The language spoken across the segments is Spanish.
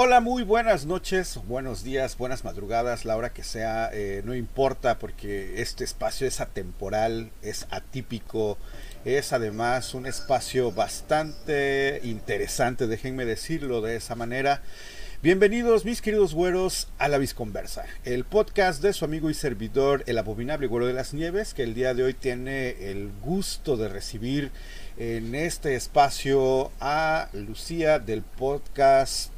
Hola, muy buenas noches, buenos días, buenas madrugadas, la hora que sea, eh, no importa porque este espacio es atemporal, es atípico, es además un espacio bastante interesante, déjenme decirlo de esa manera. Bienvenidos mis queridos güeros a La Visconversa, el podcast de su amigo y servidor, el abominable güero de las nieves, que el día de hoy tiene el gusto de recibir en este espacio a Lucía del podcast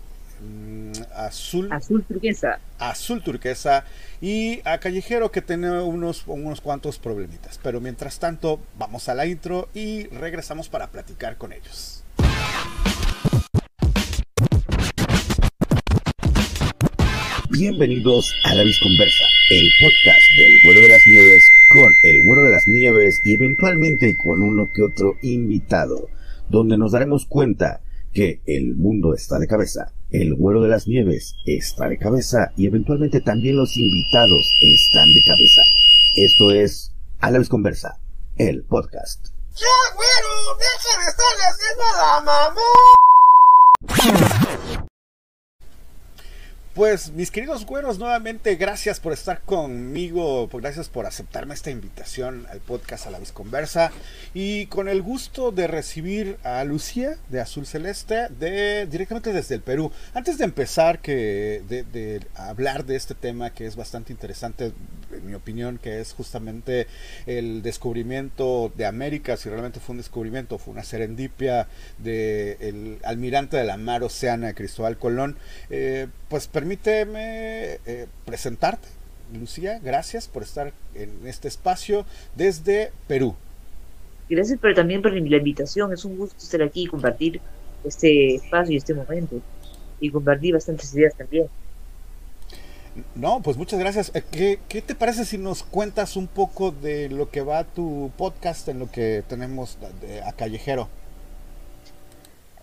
azul. Azul turquesa. Azul turquesa. Y a Callejero que tiene unos, unos cuantos problemitas. Pero mientras tanto, vamos a la intro y regresamos para platicar con ellos. Bienvenidos a La Visconversa, el podcast del Güero de las Nieves con el Güero de las Nieves y eventualmente con uno que otro invitado, donde nos daremos cuenta que el mundo está de cabeza el Güero de las Nieves está de cabeza y eventualmente también los invitados están de cabeza. Esto es A la vez conversa, el podcast. ¡Ya, güero! ¡Deja de haciendo la! Pues mis queridos güeros, nuevamente gracias por estar conmigo, gracias por aceptarme esta invitación al podcast a la Visconversa y con el gusto de recibir a Lucía de Azul Celeste de directamente desde el Perú. Antes de empezar que de, hablar de este tema que es bastante interesante, en mi opinión, que es justamente el descubrimiento de América, si realmente fue un descubrimiento, fue una serendipia del almirante de la mar Oceana, Cristóbal Colón, eh, pues permíteme eh, presentarte. Lucía, gracias por estar en este espacio desde Perú. Gracias pero también por la invitación. Es un gusto estar aquí y compartir este espacio y este momento. Y compartir bastantes ideas también. No, pues muchas gracias. Eh, ¿Qué, te parece si nos cuentas un poco de lo que va tu podcast en lo que tenemos a Callejero?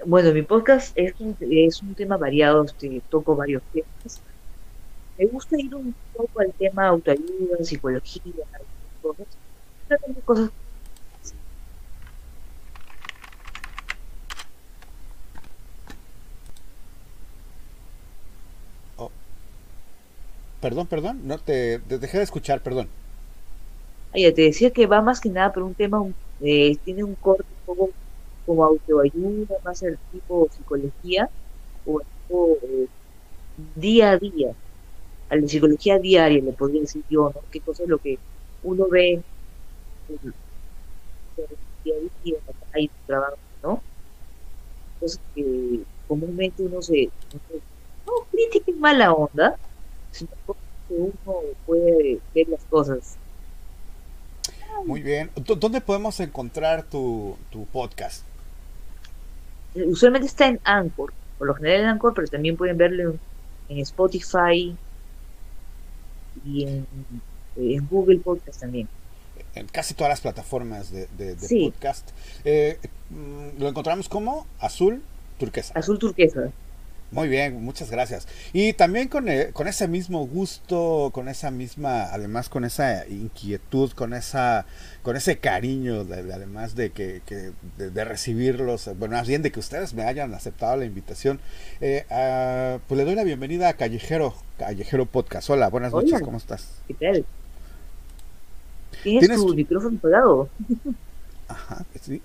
Bueno, mi podcast es un, es un tema variado, este, toco varios temas. Me gusta ir un poco al tema autoayuda, psicología, cosas. cosas oh. Perdón, perdón, no te, dejé de escuchar, perdón. Ya te decía que va más que nada por un tema, eh, tiene un corte un poco como autoayuda, más el tipo psicología o tipo eh, día a día, a la psicología diaria, le podría decir yo, ¿no? ¿Qué cosa es lo que uno ve en día a día, en trabajo, ¿no? Cosas que comúnmente uno se, no crítica en mala onda, sino que uno puede ver las cosas. Muy bien. ¿Dónde podemos encontrar tu, tu podcast? Usualmente está en Anchor, por lo general en Anchor, pero también pueden verlo en, Spotify y en, Google Podcast también. En casi todas las plataformas de, podcast. Eh, mm, ¿Lo encontramos como Azul Turquesa? Azul Turquesa. Muy bien, muchas gracias. Y también con, eh, con, ese mismo gusto, con esa misma, además con esa inquietud, con esa, con ese cariño, además de que, de, recibirlos, bueno, más bien de que ustedes me hayan aceptado la invitación, eh, pues le doy la bienvenida a Callejero, Callejero Podcast. Hola, buenas noches, ¿cómo estás? ¿Qué tal? ¿Tienes, tu, micrófono pegado? Ajá, sí.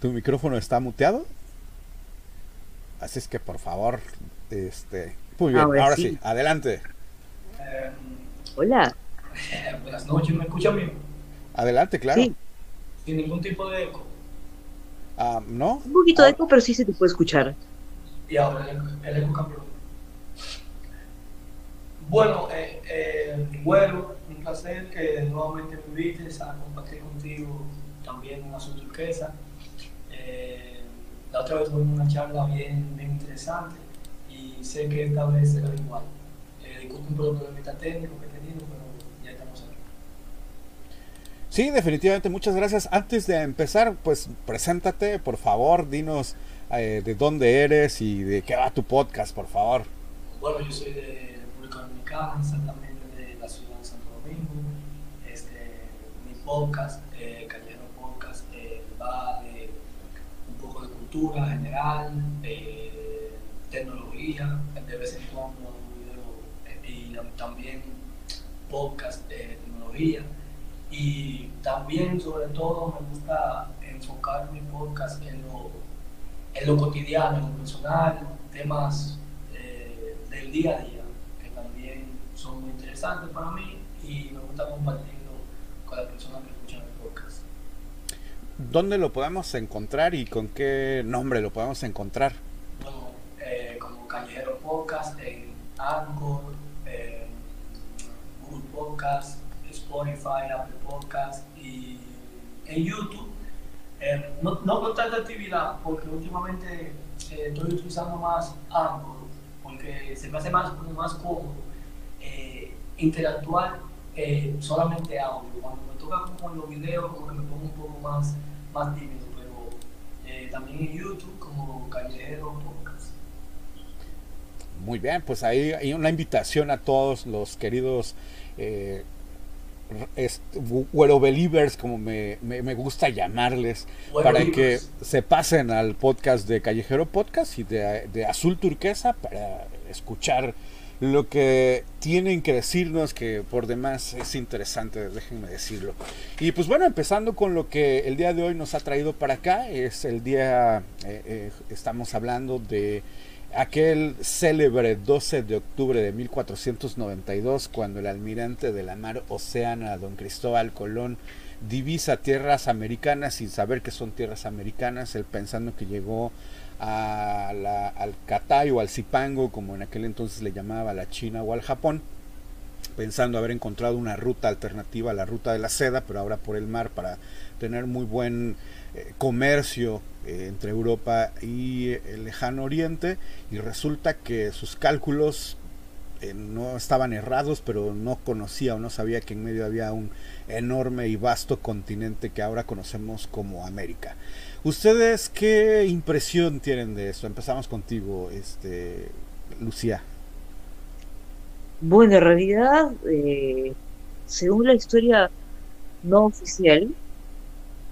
¿Tu micrófono está muteado? Así es que por favor, este, muy bien, ahora, sí. adelante. Hola. buenas noches, ¿me escuchan bien? Adelante, claro. Sí. Sin ningún tipo de eco. Ah, ¿No? Un poquito de eco, pero sí se te puede escuchar. Y ahora el, eco cambió. Bueno, eh, eh, bueno, un placer que nuevamente me invites a compartir contigo también una su turquesa. Eh, la otra vez tuvimos una charla bien, bien interesante y sé que esta vez será igual. Eh, disculpen por el problemita técnico que he tenido, pero ya estamos aquí. Sí, definitivamente, muchas gracias. Antes de empezar, pues preséntate, por favor, dinos eh, de dónde eres y de qué va tu podcast, por favor. Bueno, yo soy de República Dominicana, exactamente de la ciudad de Santo Domingo. Este, mi podcast, eh, Callejero Podcast, eh, va de cultura general, tecnología, de vez en cuando video y también podcast de tecnología. Y también, sobre todo, me gusta enfocar mi podcast en lo, en lo cotidiano, en lo personal, temas eh, del día a día, que también son muy interesantes para mí y me gusta compartirlo con las personas que. ¿Dónde lo podemos encontrar y con qué nombre lo podemos encontrar? Eh, como Callejero Podcast en Anchor, en Google Podcast, Spotify, Apple Podcast y en YouTube. Eh, no, no con tanta actividad, porque últimamente eh, estoy utilizando más Anchor, porque se me hace más, más cómodo eh, interactuar eh, solamente audio. Cuando me toca como los videos, como que me pongo un poco más, más tímido, pero también en YouTube como Callejero Podcast. Muy bien, pues ahí hay una invitación a todos los queridos eh, Güero Believers, como me, me, me, gusta llamarles, para que se pasen al podcast de Callejero Podcast y de, de, Azul Turquesa para escuchar lo que tienen que decirnos, que por demás es interesante, déjenme decirlo. Y pues bueno, empezando con lo que el día de hoy nos ha traído para acá, es el día, eh, eh, estamos hablando de aquel célebre 12 de octubre de 1492, cuando el almirante de la mar Océana, don Cristóbal Colón, divisa tierras americanas sin saber que son tierras americanas, él pensando que llegó a la, al Catay o al Zipango, como en aquel entonces le llamaba a la China o al Japón, pensando haber encontrado una ruta alternativa a la ruta de la seda, pero ahora por el mar para tener muy buen eh, comercio eh, entre Europa y el lejano oriente y resulta que sus cálculos eh, no estaban errados, pero no conocía o no sabía que en medio había un enorme y vasto continente que ahora conocemos como América. ¿Ustedes qué impresión tienen de esto? Empezamos contigo, este, Lucía. Bueno, en realidad, eh, según la historia no oficial,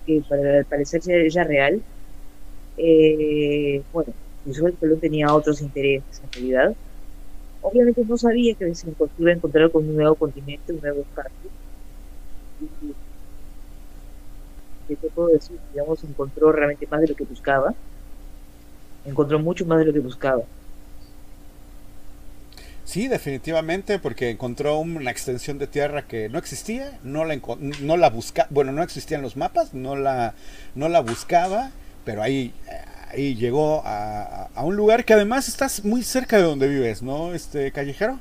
que para parecer ya real, eh, bueno, Cristóbal Colón tenía otros intereses en realidad. Obviamente no sabía que se iba a encontrar con un nuevo continente, un nuevo espacio. ¿Qué te puedo decir? Digamos, encontró realmente más de lo que buscaba. Encontró mucho más de lo que buscaba. Sí, definitivamente, porque encontró una extensión de tierra que no existía, no la, no la buscaba, bueno, no existían los mapas, no la, no la buscaba, pero ahí, ahí llegó a, a, un lugar que además estás muy cerca de donde vives, ¿no, este callejero?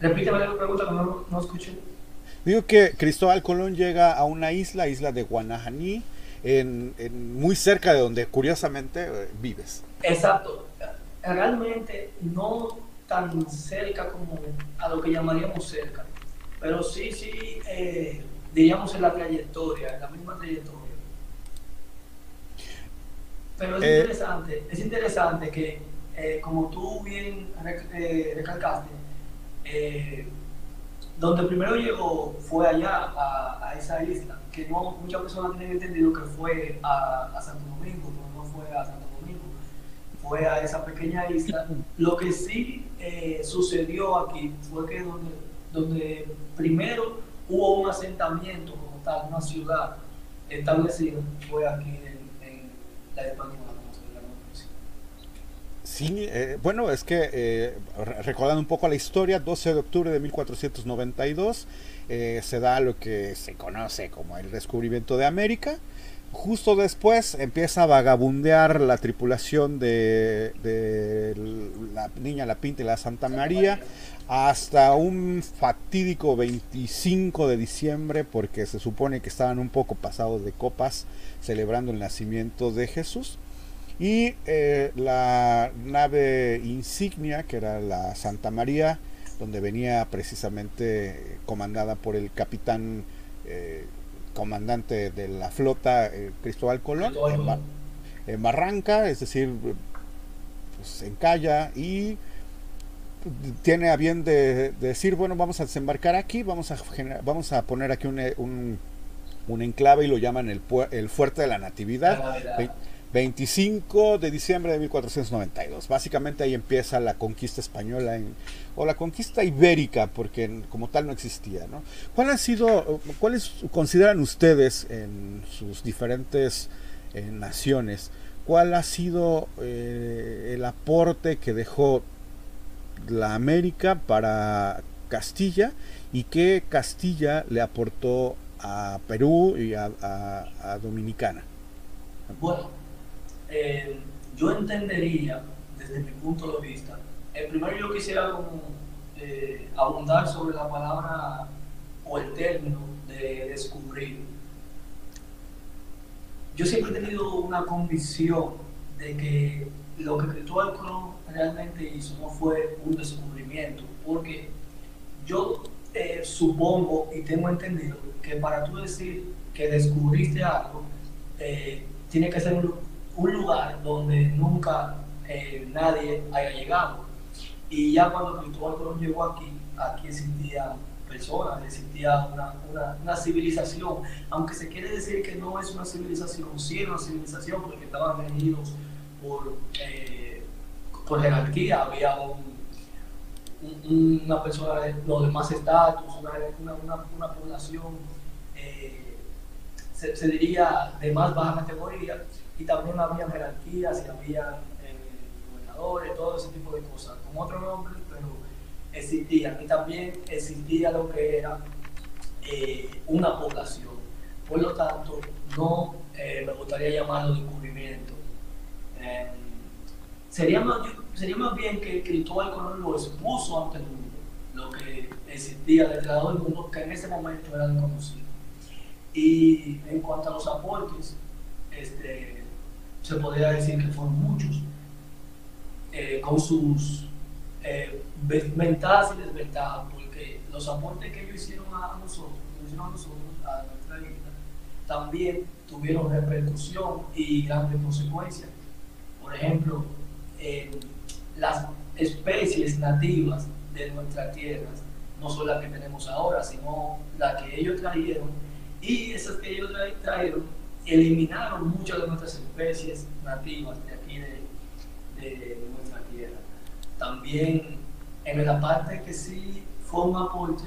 Repítame la pregunta que no, no escuché. Digo que Cristóbal Colón llega a una isla, isla de Guanajaní, en, en muy cerca de donde curiosamente eh, vives. Exacto. Realmente no tan cerca como a lo que llamaríamos cerca, pero sí, sí, eh, diríamos en la trayectoria, en la misma trayectoria. Pero es eh, interesante, es interesante que, eh, como tú bien eh, recalcaste, donde primero llegó fue allá, a, esa isla, que no muchas personas tienen entendido que fue a, Santo Domingo, pero no fue a Santo Domingo, fue a esa pequeña isla. Lo que sí sucedió aquí fue que donde, primero hubo un asentamiento como tal, una ciudad establecida, fue aquí Sí, eh, bueno, es que eh, recordando un poco la historia, 12 de octubre de 1492 eh, se da lo que se conoce como el descubrimiento de América. Justo después empieza a vagabundear la tripulación de, de la Niña La Pinta y la Santa María hasta un fatídico 25 de diciembre porque se supone que estaban un poco pasados de copas celebrando el nacimiento de Jesús. Y eh, la nave insignia, que era la Santa María, donde venía precisamente comandada por el capitán eh, comandante de la flota, eh, Cristóbal Colón, en, Bar en, Barranca, es decir, pues, en Calla, y tiene a bien de, de, decir, bueno, vamos a desembarcar aquí, vamos a, vamos a poner aquí un, un un enclave y lo llaman el, el Fuerte de la Natividad. 25 de diciembre de 1492. Básicamente ahí empieza la conquista española en, o la conquista ibérica, porque como tal no existía. ¿no? ¿Cuál ha sido, cuáles consideran ustedes en sus diferentes eh, naciones, cuál ha sido eh, el aporte que dejó la América para Castilla y qué Castilla le aportó a Perú y a, a Dominicana? Bueno, eh, yo entendería, desde mi punto de vista, el primero yo quisiera eh, abundar sobre la palabra o el término de descubrir. Yo siempre he tenido una convicción de que lo que Cristóbal realmente hizo no fue un descubrimiento, porque yo eh, supongo y tengo entendido que para tú decir que descubriste algo, tiene que ser un, un lugar donde nunca eh, nadie haya llegado. Y ya cuando Cristóbal Colón llegó aquí, aquí existía personas, existía una, una, civilización, aunque se quiere decir que no es una civilización, sí es una civilización porque estaban regidos por, eh, jerarquía, había un, una persona de los demás estatus, una, una población, eh, se, se, diría, de más baja categoría, y también había jerarquías y había eh, gobernadores, todo ese tipo de cosas, con otro nombre, pero existían. Y también existía lo que era eh, una población. Por lo tanto, no eh, me gustaría llamarlo descubrimiento. sería, más, sería más bien que Cristóbal Colón lo expuso ante el mundo, lo que existía detrás del mundo, que en ese momento era desconocido. Y en cuanto a los aportes, este, se podría decir que fueron muchos, eh, con sus eh, ventajas y desventajas, porque los aportes que ellos hicieron a nosotros, hicieron a nosotros, a nuestra isla, también tuvieron repercusión y grandes consecuencias. Por ejemplo, las especies nativas de nuestras tierras no son las que tenemos ahora, sino las que ellos trajeron, y esas que ellos trajeron eliminaron muchas de nuestras especies nativas de aquí de, nuestra tierra. También en la parte que sí fue un aporte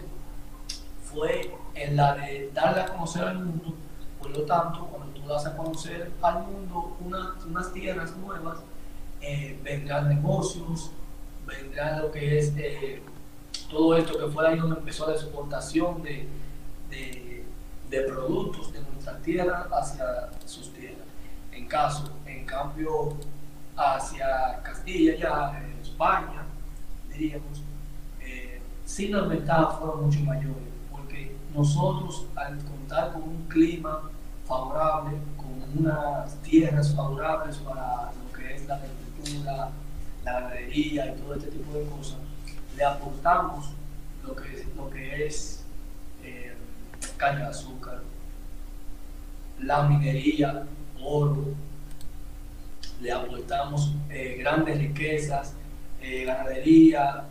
fue en la de darle a conocer al mundo, por lo tanto, cuando tú das a conocer al mundo unas tierras nuevas, eh, vendrán negocios, vendrá lo que es eh, todo esto que fue ahí donde empezó la exportación de, de, de productos de tierra hacia sus tierras. En caso, en cambio, hacia Castilla, ya España, diríamos, eh, sí las ventajas fueron mucho mayores, porque nosotros al contar con un clima favorable, con unas tierras favorables para lo que es la agricultura, la ganadería y todo este tipo de cosas, le aportamos lo que, lo que es eh, caña de azúcar, la minería, oro, le aportamos eh, grandes riquezas, eh, ganadería,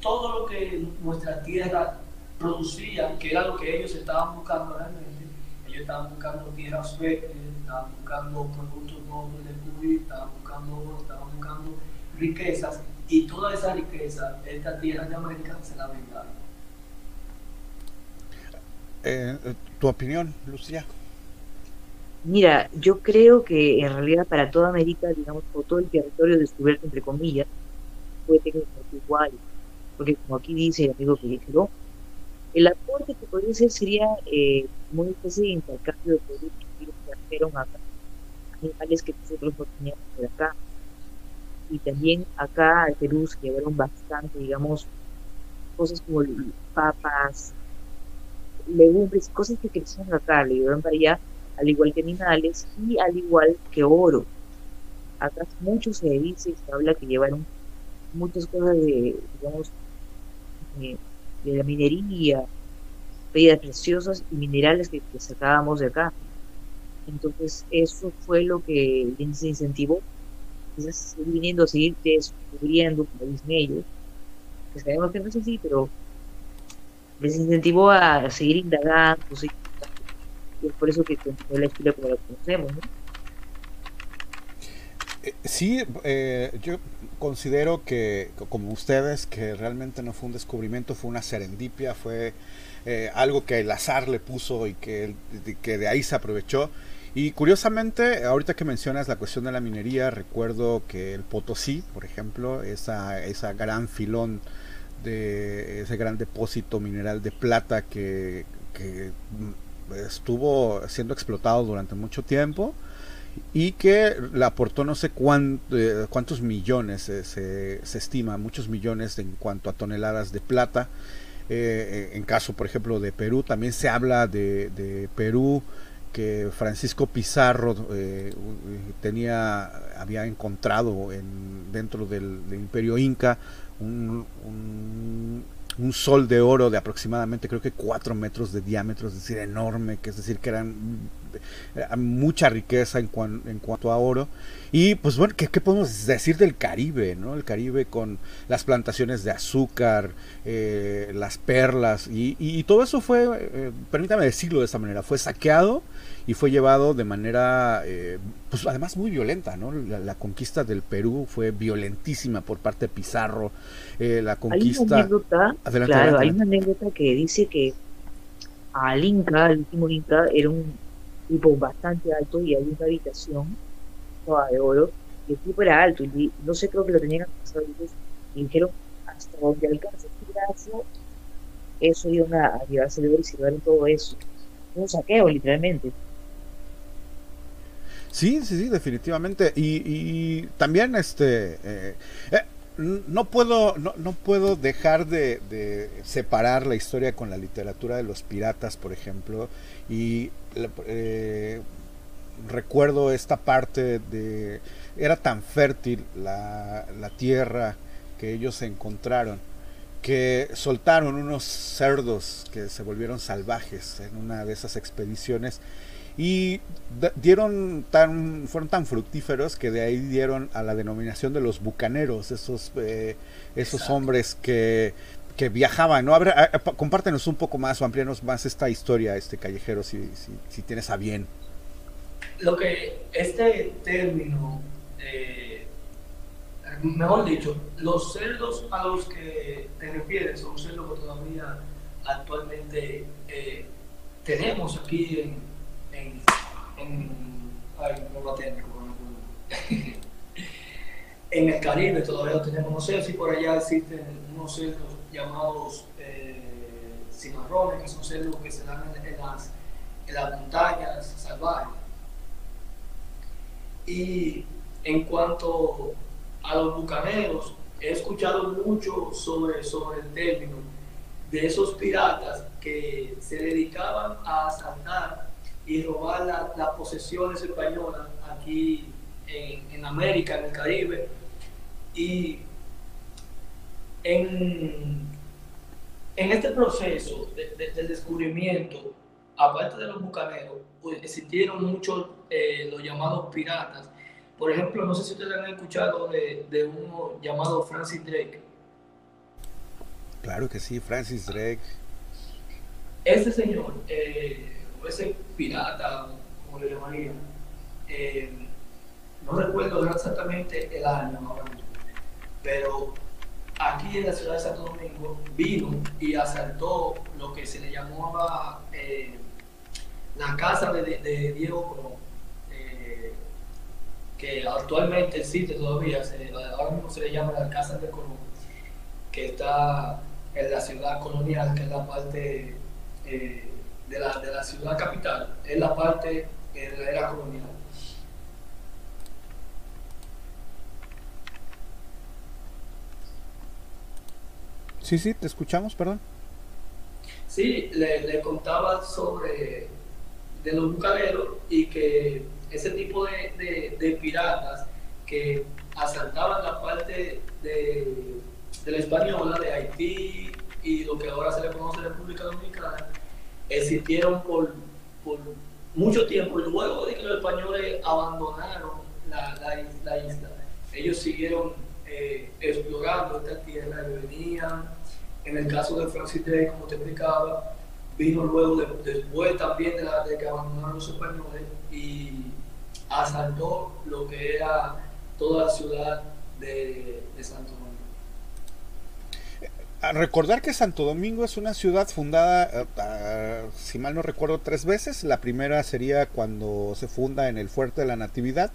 todo lo que nuestra tierra producía, que era lo que ellos estaban buscando realmente. Ellos estaban buscando tierras fértiles, estaban buscando productos nobles de descubrir, estaban buscando oro, estaban buscando riquezas, y toda esa riqueza, esta tierra de América se la vendaron. Eh, ¿Tu opinión, Lucía? Mira, yo creo que en realidad para toda América, digamos, por todo el territorio descubierto, entre comillas, fue técnicamente igual. Porque como aquí dice el amigo que dijo, el aporte que podría ser sería eh, como una especie de intercambio de productos que trajeron acá, animales que nosotros no teníamos por acá. Y también acá al Perú se llevaron bastante, digamos, cosas como papas, legumbres, cosas que crecieron acá, le llevaron para allá al igual que minerales y al igual que oro. Acá mucho se dice y se habla que llevaron muchas cosas de, digamos, de, la minería, piedras preciosas y minerales que, sacábamos de acá. Entonces, eso fue lo que les incentivó quizás viniendo a seguir descubriendo, como dicen ellos, que sabemos que no es así, pero les incentivó a seguir indagando, y es por eso que continuó la historia como la conocemos. ¿no? Eh, sí, eh, yo considero que, como ustedes, que realmente no fue un descubrimiento, fue una serendipia, fue eh, algo que el azar le puso y que, que de ahí se aprovechó. Y curiosamente, ahorita que mencionas la cuestión de la minería, recuerdo que el Potosí, por ejemplo, esa, esa gran filón de ese gran depósito mineral de plata que estuvo siendo explotado durante mucho tiempo y que le aportó no sé eh, cuántos millones, se, se, estima, muchos millones en cuanto a toneladas de plata. Eh, en caso, por ejemplo, de Perú, también se habla de, de Perú que Francisco Pizarro eh, tenía, había encontrado en, dentro del, Imperio Inca un, un, sol de oro de aproximadamente creo que 4 metros de diámetro, es decir, enorme, que es decir, que eran mucha riqueza en, en cuanto a oro. Y pues bueno, ¿qué, podemos decir del Caribe? ¿no? El Caribe con las plantaciones de azúcar, eh, las perlas, y, todo eso fue, eh, permítame decirlo de esta manera, fue saqueado y fue llevado de manera, eh, pues además muy violenta, ¿no? La, conquista del Perú fue violentísima por parte de Pizarro. la conquista... Hay una anécdota, claro, hay una anécdota que dice que al Inca, el último Inca, era un tipo bastante alto y hay una habitación toda de oro y el tipo era alto y no sé, creo que lo tenían y dijeron hasta donde alcance este brazo eso iban a, llevarse de oro y se llevaron todo eso un saqueo literalmente Sí, sí, sí, definitivamente. Y, y también este eh, eh, no puedo, no, no puedo dejar de, separar la historia con la literatura de los piratas, por ejemplo, y eh, recuerdo esta parte de... Era tan fértil la tierra que ellos encontraron que soltaron unos cerdos que se volvieron salvajes en una de esas expediciones y dieron tan fueron tan fructíferos que de ahí dieron a la denominación de los bucaneros esos eh, esos hombres que que viajaban, ¿no? compártenos un poco más o amplíanos más esta historia, este callejero, si, si, tienes a bien. Lo que este término, eh, mejor dicho, los cerdos a los que te refieres son cerdos que todavía actualmente eh, tenemos aquí en, en, el Caribe todavía tenemos, no sé si por allá existen unos cerdos llamados eh, cimarrones, que son cerdos que se dan en, las, en las montañas salvajes. Y en cuanto a los bucaneros, he escuchado mucho sobre, sobre el término de esos piratas que se dedicaban a asaltar y robar las posesiones españolas aquí en, en, América, en el Caribe. Y en, en este proceso del descubrimiento, aparte de los bucaneros, pues, existieron muchos, eh, los llamados piratas. Por ejemplo, no sé si ustedes han escuchado de, de uno llamado Francis Drake. Claro que sí, Francis Drake. Ese señor, eh, ese pirata, como le llamarían, eh, no recuerdo exactamente el año pero aquí en la ciudad de Santo Domingo vino y asaltó lo que se le llamaba eh, la casa de, Diego Colón, eh, que actualmente existe todavía, ahora mismo se le llama la casa de Colón, que está en la ciudad colonial, que es la parte de, la, de la ciudad capital, es la parte de la era colonial. Sí, sí, te escuchamos, perdón. Sí, le, contaba sobre de los bucaneros y que ese tipo de, piratas que asaltaban la parte de, la española, de Haití y lo que ahora se le conoce República Dominicana, existieron por, mucho tiempo y luego de que los españoles abandonaron la, isla, ellos siguieron eh, explorando esta tierra y venían en el caso de Francis Drake, como te explicaba, vino luego después también de, la, de, que abandonaron los españoles y asaltó lo que era toda la ciudad de, de Santo Domingo. A recordar que Santo Domingo es una ciudad fundada, uh, si mal no recuerdo, tres veces. La primera sería cuando se funda en el Fuerte de la Natividad.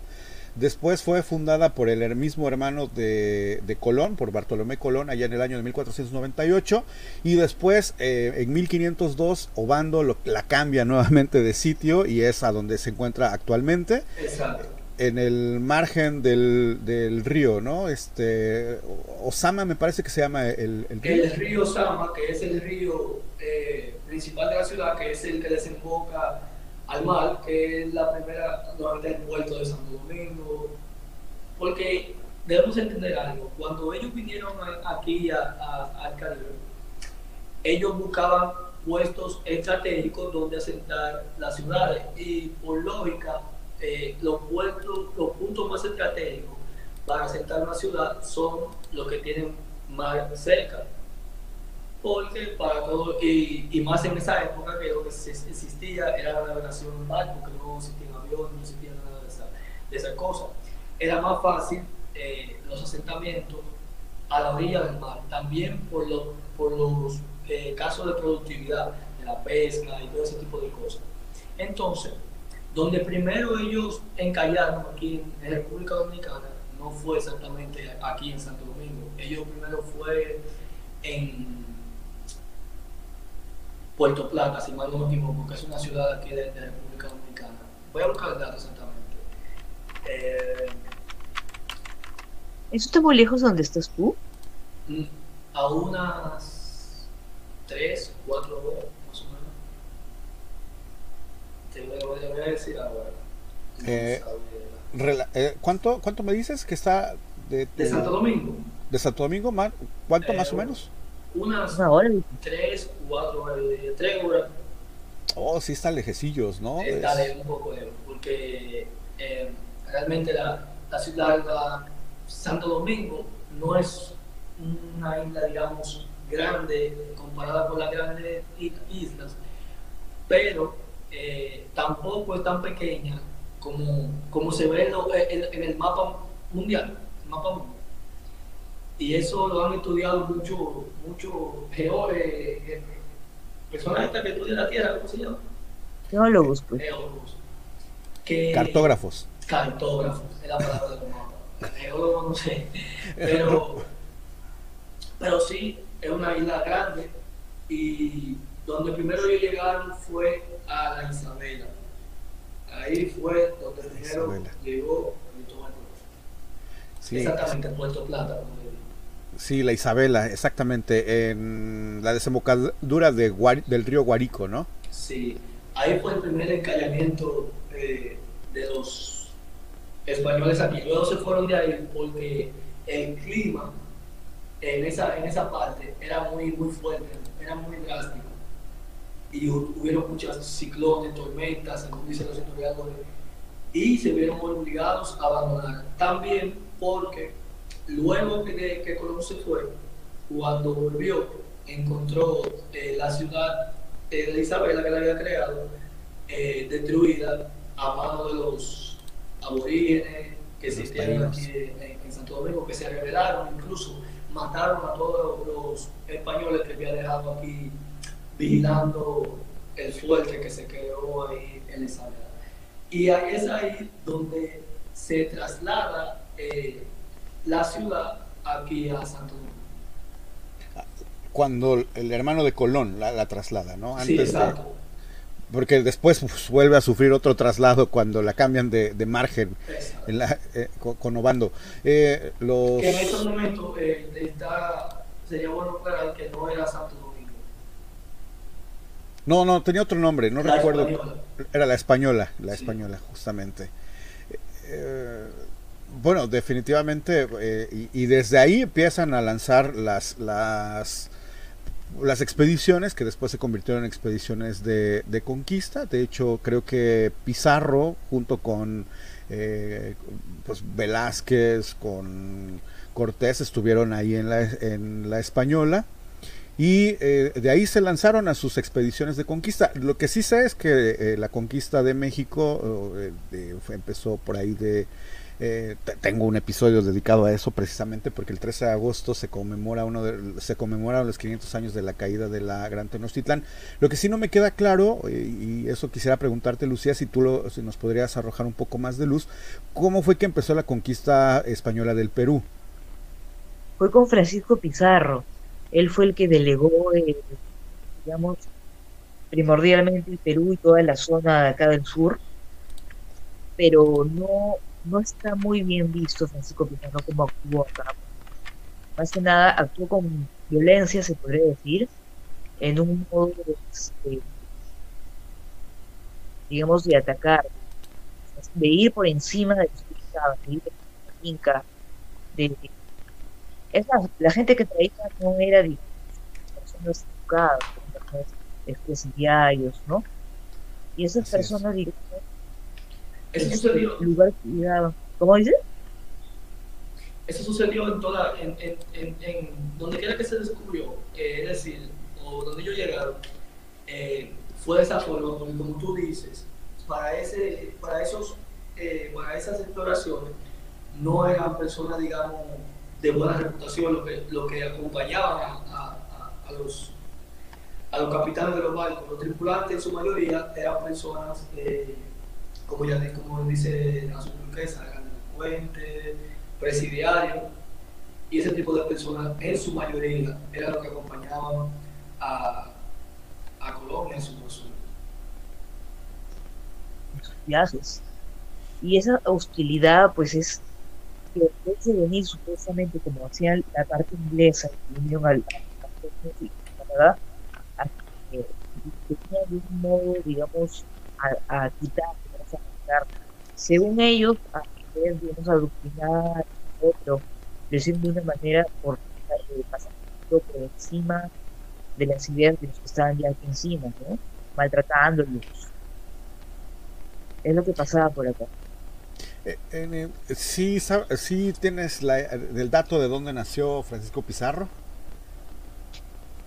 Después fue fundada por el mismo hermano de, Colón, por Bartolomé Colón, allá en el año de 1498. Y después, eh, en 1502, Obando la cambia nuevamente de sitio y es a donde se encuentra actualmente. Exacto. En el margen del, del, río, ¿no? Este, Osama me parece que se llama el, el río. El Osama, que es el río eh, principal de la ciudad, que es el que desemboca al mar, que es la primera, nuevamente el puerto de Santo Domingo, porque debemos entender algo, cuando ellos vinieron aquí a, a, Caribe, ellos buscaban puestos estratégicos donde asentar las ciudades y por lógica eh, los los puntos más estratégicos para asentar una ciudad son los que tienen mar cerca porque para todo, y, y, más en esa época que lo que existía era la navegación en barco, que no existían aviones, no existía nada de esa, de. Era más fácil eh, los asentamientos a la orilla del mar, también por, lo, por los eh, casos de productividad, de la pesca y todo ese tipo de cosas. Entonces, donde primero ellos encallaron aquí en, República Dominicana, no fue exactamente aquí en Santo Domingo, ellos primero fue en Puerto Plata, si mal no me equivoco, que es una ciudad aquí de, de República Dominicana. Voy a buscar el dato exactamente. Eh, ¿Eso está muy lejos de donde estás tú? Mm, a unas 3, 4 horas, voy, a decir ahora. Eh, rela, eh, ¿cuánto, ¿Cuánto me dices que está de, de, de Santo Domingo? ¿De Santo Domingo? ¿Cuánto más o menos? unas Una hora. 3, 4 horas, 3 horas. Oh, sí está lejecillos, ¿no? Está de un poco lejos, porque eh, realmente la, la ciudad de Santo Domingo no es una isla, digamos, grande comparada con las grandes islas, pero eh, tampoco es tan pequeña como, como se ve en, en, en el mapa mundial, el mapa mundial y eso lo han estudiado mucho, mucho geólogos, eh, personas que estudian la Tierra, ¿cómo se llama? Geólogos, pues. Geólogos. Que, cartógrafos. Cartógrafos, es la palabra de los mapas. Geólogos no sé, pero, pero sí, es una isla grande y donde primero ellos llegaron fue a la Isabela. Ahí fue donde primero Isabela. llegó Cristóbal. Sí, Exactamente, en Puerto Plata. Sí, la Isabela, exactamente, en la desembocadura de Guari, del río Guarico, ¿no? Sí, ahí fue el primer encallamiento eh, de los españoles aquí. Luego se fueron de ahí porque el clima en esa, en esa parte era muy, muy fuerte, era muy drástico. Y hubieron muchos ciclones, tormentas, según dicen los historiadores, y se vieron obligados a abandonar. También porque luego que, que Colón se fue, cuando volvió, encontró eh, la ciudad eh, de Isabela que la había creado, eh, destruida a mano de los aborígenes que existían aquí en, en, Santo Domingo, que se rebelaron, incluso mataron a todos los españoles que había dejado aquí vigilando el fuerte que se quedó ahí en Isabela. Y ahí es ahí donde se traslada eh, la ciudad aquí a Santo Domingo. Cuando el hermano de Colón la, la traslada, ¿no? sí, exacto. De, porque después pues, vuelve a sufrir otro traslado cuando la cambian de, de margen en la, eh, con, con, Obando. Eh, los... Que en estos momentos está, sería bueno aclarar que no era Santo Domingo. No, no, tenía otro nombre, no la recuerdo. Española. Era la española, la Sí. española, justamente. Eh, bueno, definitivamente, eh, y, y desde ahí empiezan a lanzar las, las, las expediciones que después se convirtieron en expediciones de, de conquista. De hecho, creo que Pizarro, junto con eh, pues Velázquez, con Cortés, estuvieron ahí en la, en la española. Y eh, de ahí se lanzaron a sus expediciones de conquista. Lo que sí sé es que eh, la conquista de México eh, empezó por ahí de Eh, tengo un episodio dedicado a eso precisamente porque el 13 de agosto se conmemora uno de, se conmemora los 500 años de la caída de la Gran Tenochtitlán. Lo que sí no me queda claro eh, y eso quisiera preguntarte Lucía si tú lo, si nos podrías arrojar un poco más de luz, ¿cómo fue que empezó la conquista española del Perú? Fue con Francisco Pizarro. Él fue el que delegó, eh, digamos, primordialmente el Perú y toda la zona de acá del sur, pero no no está muy bien visto Francisco Pizarro como actuó acá. Más que nada actuó con violencia, se podría decir, en un modo, este, digamos, de atacar, de ir por encima de los de ir por Inca, de... Es más, la gente que traía no era, de personas educadas, personas presidiarios, ¿no? Y esas personas, digamos, eso sucedió. Lugar ¿Cómo dice? Eso sucedió en toda, en, en, en, donde quiera que se descubrió, eh, es decir, o donde yo llegaron, eh, fue de esa forma, como tú dices, para, ese, para, esos, eh, para esas exploraciones no eran personas, digamos, de buena reputación lo que, lo que acompañaban a, los, a los capitanes de los barcos. Los tripulantes en su mayoría eran personas como ya como dice Azul Turquesa, delincuentes, presidiarios, y ese tipo de personas en su mayoría eran los que acompañaban a, a Colombia en su viajes. Y esa hostilidad, pues es que en de venir supuestamente como hacía la parte inglesa que vinieron al, Canadá, que tenía de un modo, digamos, a, a quitar según ellos, a querer, digamos, adoctrinar otro, decir de una manera por eh, por encima de las ideas de los que estaban ya aquí encima, ¿no? maltratándolos. Es lo que pasaba por acá. Eh, sí, sí tienes la, el dato de dónde nació Francisco Pizarro.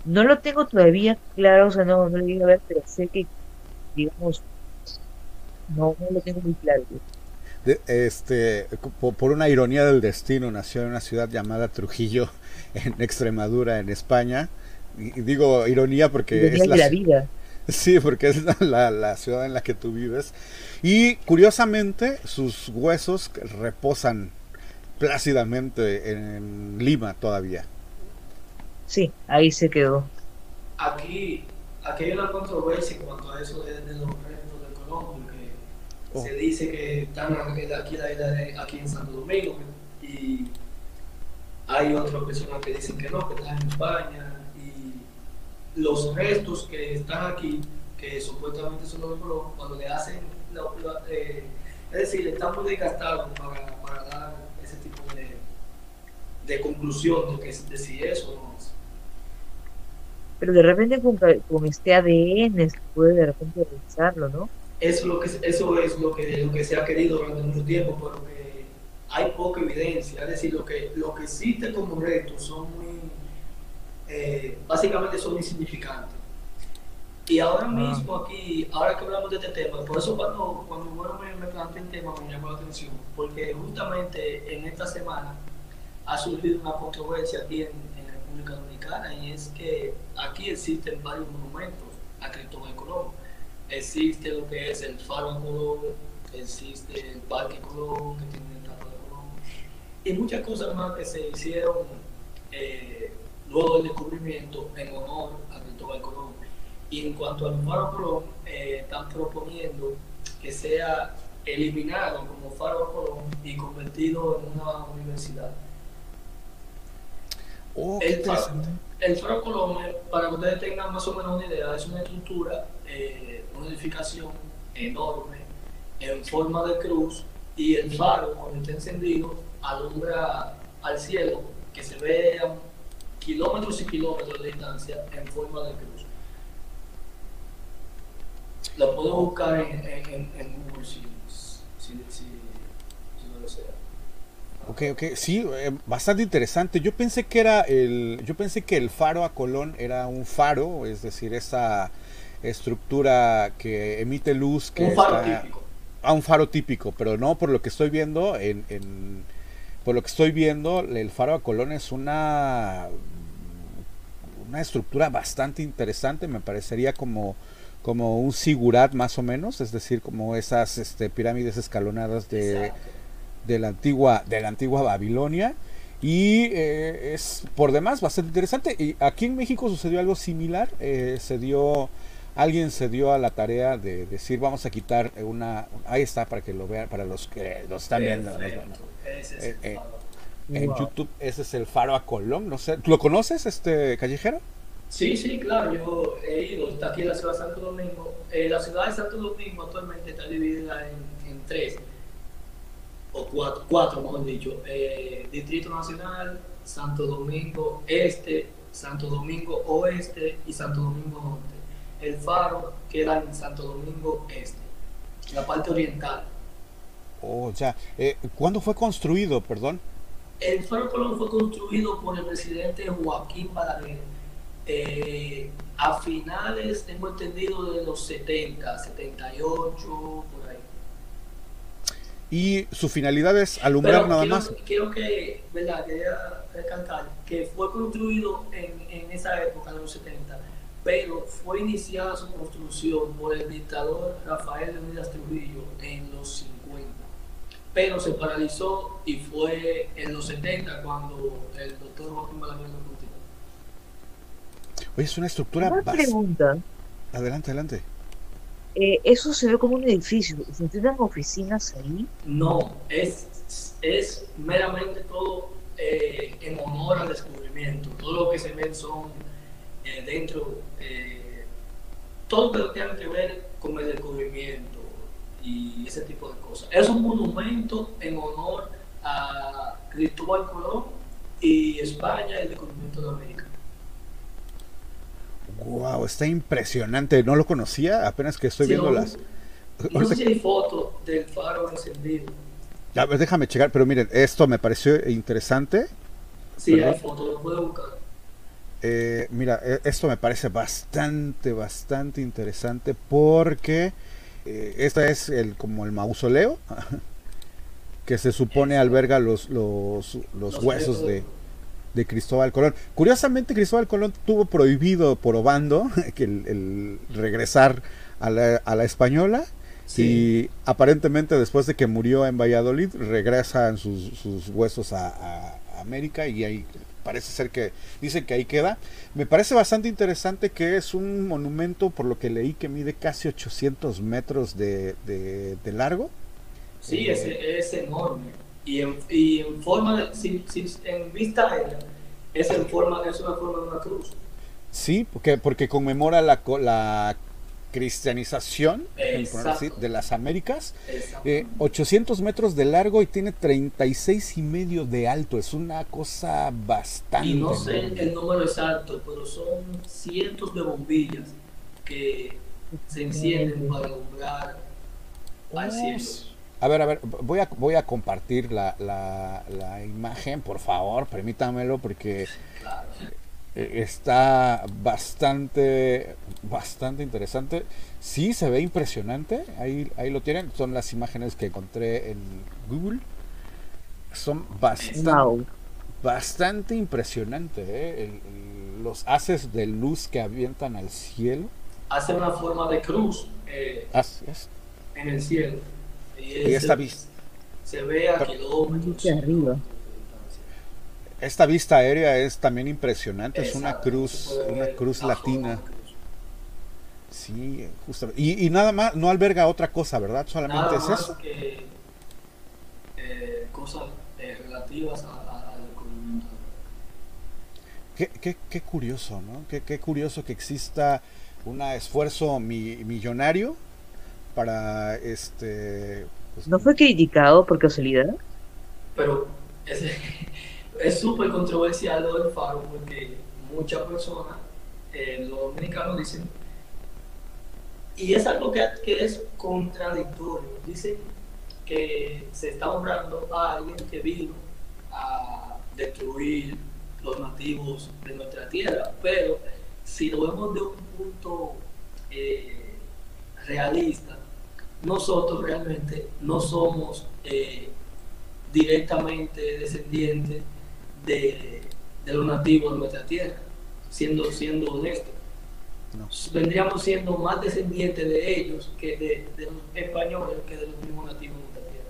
No lo tengo todavía claro, o sea, no, no lo digo a ver, pero sé que, digamos, no, no lo tengo muy claro. este, por, una ironía del destino, nació en una ciudad llamada Trujillo, en Extremadura, en España. Y, digo ironía porque es la, vida. Sí, porque es la, la, ciudad en la que tú vives. Y curiosamente, sus huesos reposan plácidamente en Lima todavía. Sí, ahí se quedó. Aquí, aquí hay una controversia en cuanto a eso de, de los restos de Colombia Oh. Se dice que están aquí, aquí en Santo Domingo y hay otras personas que dicen que no, que están en España y los restos que están aquí, que supuestamente son los de cuando le hacen, eh, es decir, están muy desgastados para, para dar ese tipo de, de conclusión de, que, de si eso o no es. Pero de repente con, con este ADN se puede de repente revisarlo, ¿no? Eso, lo que, eso es lo que, lo que se ha querido durante mucho tiempo, pero que hay poca evidencia. Es decir, lo que, lo que existe como retos son muy, eh, básicamente son insignificantes. Y ahora ah. mismo aquí, ahora que hablamos de este tema, por eso cuando, cuando bueno, me, me planteé el tema me llamó la atención, porque justamente en esta semana ha surgido una controversia aquí en, en la República Dominicana y es que aquí existen varios monumentos a Cristóbal Colón existe lo que es el Faro Colón, existe el Parque Colón, que tiene el Faro de Colón, y muchas cosas más que se hicieron eh, luego del descubrimiento en honor a Cristóbal Colón. Y en cuanto al Faro Colón, eh, están proponiendo que sea eliminado como Faro Colón y convertido en una universidad. Oh, el, Faro, Colón, eh, para que ustedes tengan más o menos una idea, es una estructura una edificación enorme en forma de cruz y el faro cuando está encendido alumbra al cielo que se ve a kilómetros y kilómetros de distancia en forma de cruz. Lo puedo buscar en, Google si, lo desea. Ok, ok, sí, eh, bastante interesante. Yo pensé que era el, yo pensé que el faro a Colón era un faro, es decir, esa estructura que emite luz que un faro típico a un faro típico, pero no por lo que estoy viendo en, en por lo que estoy viendo, el faro a Colón es una una estructura bastante interesante, me parecería como como un sigurat más o menos, es decir, como esas este, pirámides escalonadas de, de la antigua de la antigua Babilonia. Y eh, es por demás bastante interesante. Y aquí en México sucedió algo similar, eh, se dio alguien se dio a la tarea de decir vamos a quitar una ahí está para que lo vean para los que lo están viendo Eh, eh, en Wow. YouTube ese es el faro a Colón no sé. Lo conoces este callejero Sí, sí, claro, yo he ido, está aquí en la ciudad de Santo Domingo. Eh, la ciudad de Santo Domingo actualmente está dividida en, en tres, o cuatro, cuatro mejor dicho. Eh, Distrito Nacional, Santo Domingo Este, Santo Domingo Oeste y Santo Domingo Norte. El faro queda en Santo Domingo Este, la parte oriental. oh ya eh, ¿cuándo fue construido perdón El Faro Colón fue construido por el presidente Joaquín Balaguer eh, a finales, tengo entendido, de los 70, 78, por ahí. y su finalidad es alumbrar Pero nada quiero, más quiero que, ¿verdad? Quería recalcar que fue construido en, en esa época de los 70, pero fue iniciada su construcción por el dictador Rafael Leonidas Trujillo en los 50. Pero se paralizó y fue en los 70 cuando el doctor Joaquín Balaguer lo. Oye, es una estructura Una pregunta. adelante adelante eh, eso se ve como un edificio. ¿Funcionan oficinas ahí? No, es, es meramente todo eh, en honor al descubrimiento. Todo lo que se ven son eh, dentro, eh, todo lo que tenga que ver con el descubrimiento y ese tipo de cosas. Es un monumento en honor a Cristóbal Colón y España y el descubrimiento de América. Wow, está impresionante. No lo conocía, apenas que estoy Sí, viendo no- las. No sé si hay fotos del faro encendido. A ver, déjame checar, pero miren, esto me pareció interesante. Sí, ¿Perdón? hay fotos, lo puede buscar. Eh, mira, eh, esto me parece bastante, bastante interesante porque eh, este es el como el mausoleo que se supone alberga los, los, los Los huesos de, de Cristóbal Colón. Curiosamente, Cristóbal Colón tuvo prohibido por Obando que el, el regresar a la, a la española Sí. y aparentemente después de que murió en Valladolid regresan sus, sus huesos a, a- a América y ahí parece ser que dicen que ahí queda. Me parece bastante interesante que es un monumento por lo que leí que mide casi 800 metros de, de- de largo. Sí, es, es enorme. Y en, y en forma de, si, si- en vista aérea, es en forma, es una forma de una cruz. Sí, porque, porque conmemora la, la cristianización así, de las Américas. Eh, 800 metros de largo y tiene 36 y medio de alto. Es una cosa bastante. y no sé el número exacto, pero son cientos de bombillas que se encienden para alumbrar al cielo. A ver, a ver, voy a, voy a compartir la, la, la imagen, por favor, permítamelo, porque eh, está bastante, bastante interesante. Sí, se ve impresionante. Ahí, ahí lo tienen. Son las imágenes que encontré en Google. Son bastante, bastante impresionante. ¿eh? Los haces de luz que avientan al cielo. Hace una forma de cruz eh, Así es. en el cielo. Y, esta vista. se ve a kilómetros. Arriba. Esta vista aérea es también impresionante. Es una cruz, una cruz latina. cruz. Sí, justamente. Y, y nada más, no alberga otra cosa, ¿verdad? Solamente Nada es más eso. que eh, cosas eh, relativas a- a- al. Qué, qué, qué curioso, ¿no? Qué, qué curioso que exista un esfuerzo mi- millonario para este. pues, ¿No fue criticado por casualidad? Pero es es súper controversial lo del faro porque muchas personas, eh, los dominicanos dicen, y es algo que, que es contradictorio, dicen que se está honrando a alguien que vino a destruir los nativos de nuestra tierra, pero si lo vemos de un punto eh, realista, nosotros realmente no somos eh, directamente descendientes de, de los nativos de nuestra tierra, siendo, siendo honestos. No. Vendríamos siendo más descendientes de ellos que de, de los españoles que de los mismos nativos de nuestra tierra.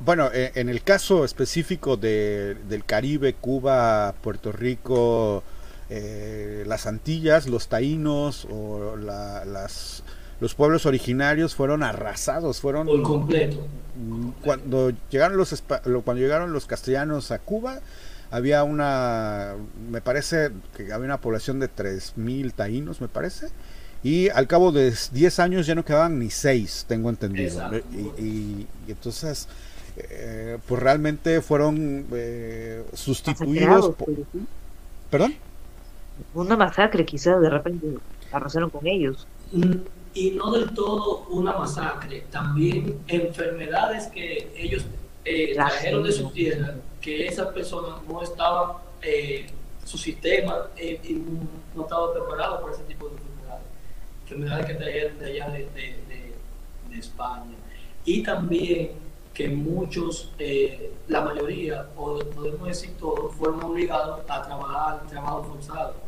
Bueno, eh, en el caso específico de, del Caribe, Cuba, Puerto Rico, eh, las Antillas, los taínos o la- las, los pueblos originarios fueron arrasados, fueron Por completo. Mm, cuando llegaron los cuando llegaron los castellanos a Cuba había una me parece que había una población de 3000 taínos me parece y al cabo de 10 años ya no quedaban ni 6 tengo entendido Exacto. y, y- y entonces eh, pues realmente fueron eh, sustituidos por- pero sí. perdón Una masacre, quizás de repente arrasaron con ellos. Y no del todo una masacre, también enfermedades que ellos eh, trajeron de su tierra, que esas personas no estaban, eh, su sistema eh, no estaba preparado para ese tipo de enfermedades, enfermedades que trajeron de allá de, de- de- de España. Y también que muchos, eh, la mayoría, o podemos decir todos, fueron obligados a trabajar trabajo forzado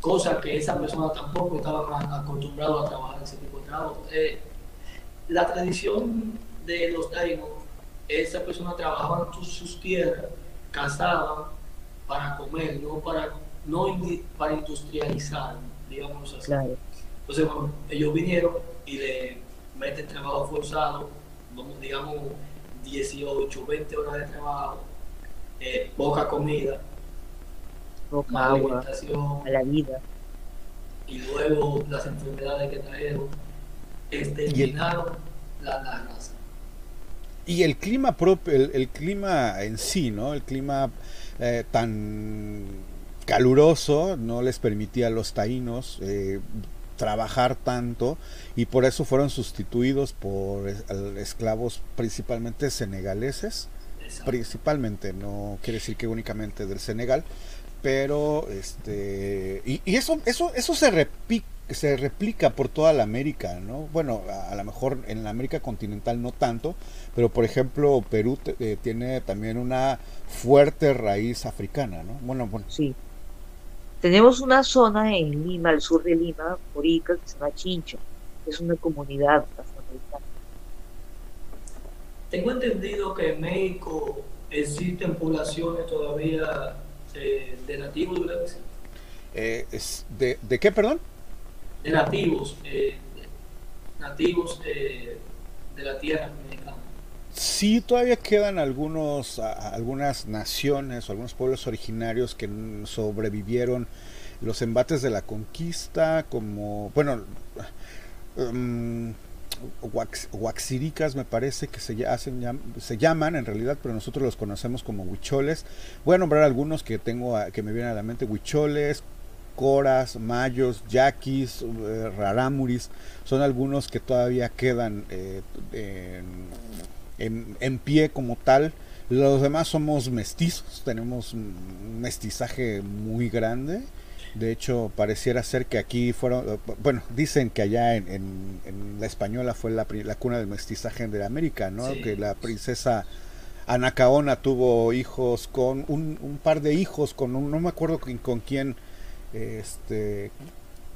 cosa que esas personas tampoco estaban a- acostumbrados a trabajar ese tipo de trabajo. Eh, la tradición de los taínos, esas personas trabajaban sus, sus tierras, cazaban para comer, no para, no para industrializar, digamos así. Claro. Entonces, bueno, ellos vinieron y le meten trabajo forzado, digamos 18, 20 horas de trabajo, eh, poca comida, Mala agua, a la vida. y luego las enfermedades que trajeron exterminaron la, la raza. y el clima propio el, el clima en sí no el clima eh, tan caluroso no les permitía a los taínos eh, trabajar tanto y por eso fueron sustituidos por esclavos principalmente senegaleses Exacto. principalmente no quiere decir que únicamente del Senegal pero este y, y eso eso eso se repi- se replica por toda la América no bueno a, a lo mejor en la América continental no tanto pero por ejemplo Perú te- eh, tiene también una fuerte raíz africana no bueno bueno Sí. Tenemos una zona en Lima, al sur de Lima, Morica, que se llama Chincha. Es una comunidad afroamericana. Tengo entendido que en México existen poblaciones todavía eh, de nativos, ¿verdad eh, es de, de qué perdón de nativos, eh, nativos eh, de la tierra mexicana. Sí, todavía quedan algunos, a- algunas naciones o algunos pueblos originarios que sobrevivieron los embates de la conquista, como, bueno, um, huax- huaxiricas me parece que se, hacen, se llaman en realidad, pero nosotros los conocemos como huicholes. Voy a nombrar algunos que tengo a- que me vienen a la mente, huicholes, coras, mayos, yaquis, eh, rarámuris, son algunos que todavía quedan eh, en, en pie como tal. Los demás somos mestizos, tenemos un mestizaje muy grande. De hecho, pareciera ser que aquí fueron, eh, bueno, dicen que allá en, en- en la española fue la, la cuna del mestizaje de América, ¿no? Sí. Que la princesa Anacaona tuvo hijos con un, un par de hijos con un, no me acuerdo con, con quién, este,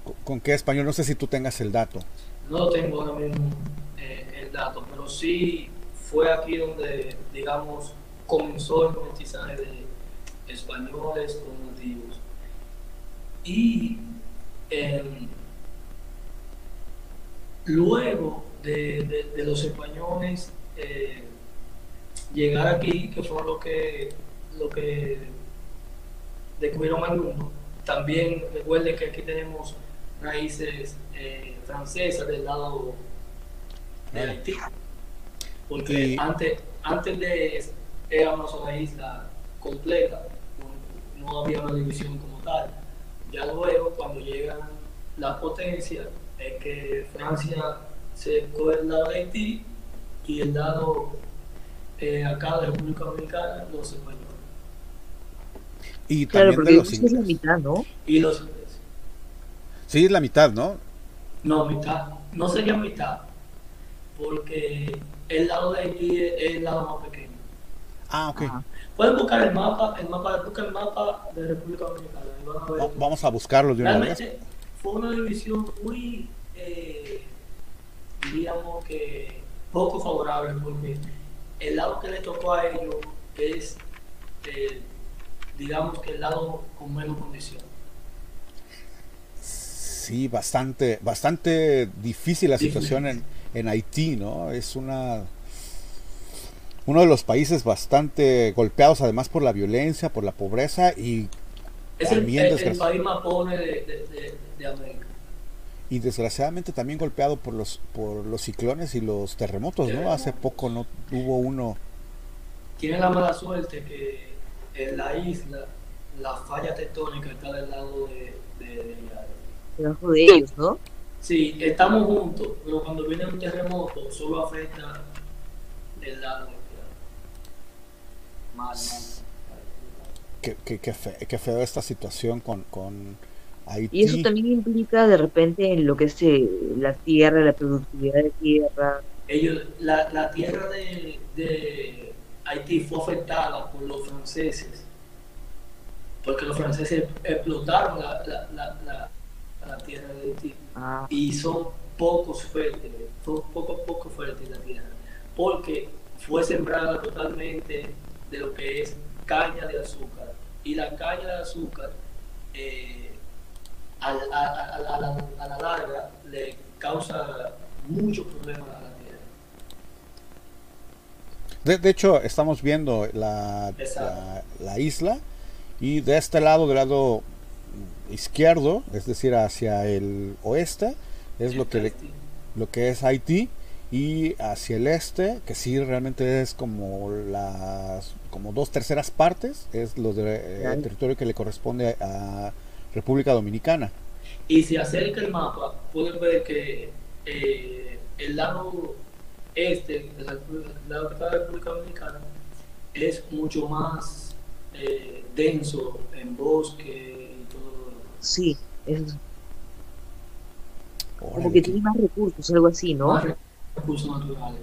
con, con qué español, no sé si tú tengas el dato. No tengo ahora mismo eh, el dato, pero sí fue aquí donde, digamos, comenzó el mestizaje de españoles con nativos. Y em, luego de, de- de los españoles eh, llegar aquí, que fue lo que, lo que descubrieron al mundo, también recuerden que aquí tenemos raíces eh, francesas del lado de. Haití. Porque Y- antes, antes de éramos una isla completa, no había una división como tal. Ya luego, cuando llegan las potencias, es que Francia se coge el lado de Haití y el lado eh, acá de República Dominicana, los españoles. Y Claro, también de los es la ingleses. mitad, ¿no? Y los ingleses. Sí, es la mitad, ¿no? No, mitad. no sería mitad, porque el lado de Haití es el lado más pequeño. Ah, ok. Ajá. Pueden buscar el mapa, el mapa, busca el mapa de República Dominicana. Vamos a buscarlo de una vez. Realmente fue una división muy, eh, diríamos que poco favorable, porque el lado que le tocó a ellos es, eh, digamos que el lado con menos condición. Sí, bastante, bastante difícil la Difícil. situación en, en Haití, ¿no? Es una uno de los países bastante golpeados además por la violencia, por la pobreza y, Es el, país más pobre de, de- de- de América. y desgraciadamente también golpeado por los por los ciclones y los terremotos, ¿no? Hace poco no hubo uno. Tiene la mala suerte que en la isla la falla tectónica está del lado de, de ellos, ¿no? Sí, estamos juntos, pero cuando viene un terremoto solo afecta el lado de Mal, mal. Qué, qué, qué fe- qué feo esta situación con, con Haití. Y eso también implica de repente en lo que es eh, la tierra, la productividad de tierra. Ellos, la, la tierra de, de Haití fue afectada por los franceses, porque los franceses explotaron la, la, la, la, la tierra de Haití. Ah, y son pocos fértiles, son poco poco fértiles la tierra, porque fue sembrada totalmente de lo que es caña de azúcar. Y la caña de azúcar, eh, al- a, a- a- a la, a la larga, le causa muchos problemas a la tierra. De, de hecho, estamos viendo la, la, la isla y de este lado, del lado izquierdo, es decir, hacia el oeste, es lo que, le- lo que es Haití y hacia el este, que sí realmente es como las como dos terceras partes, es lo de, eh, territorio que le corresponde a República Dominicana. Y si acerca el mapa, pueden ver que eh, el lado este, de la República- el lado que está de la República Dominicana, es mucho más eh, denso en bosque y todo sí, es como Órale, que qué- tiene más recursos, algo así, ¿no? Más recursos naturales.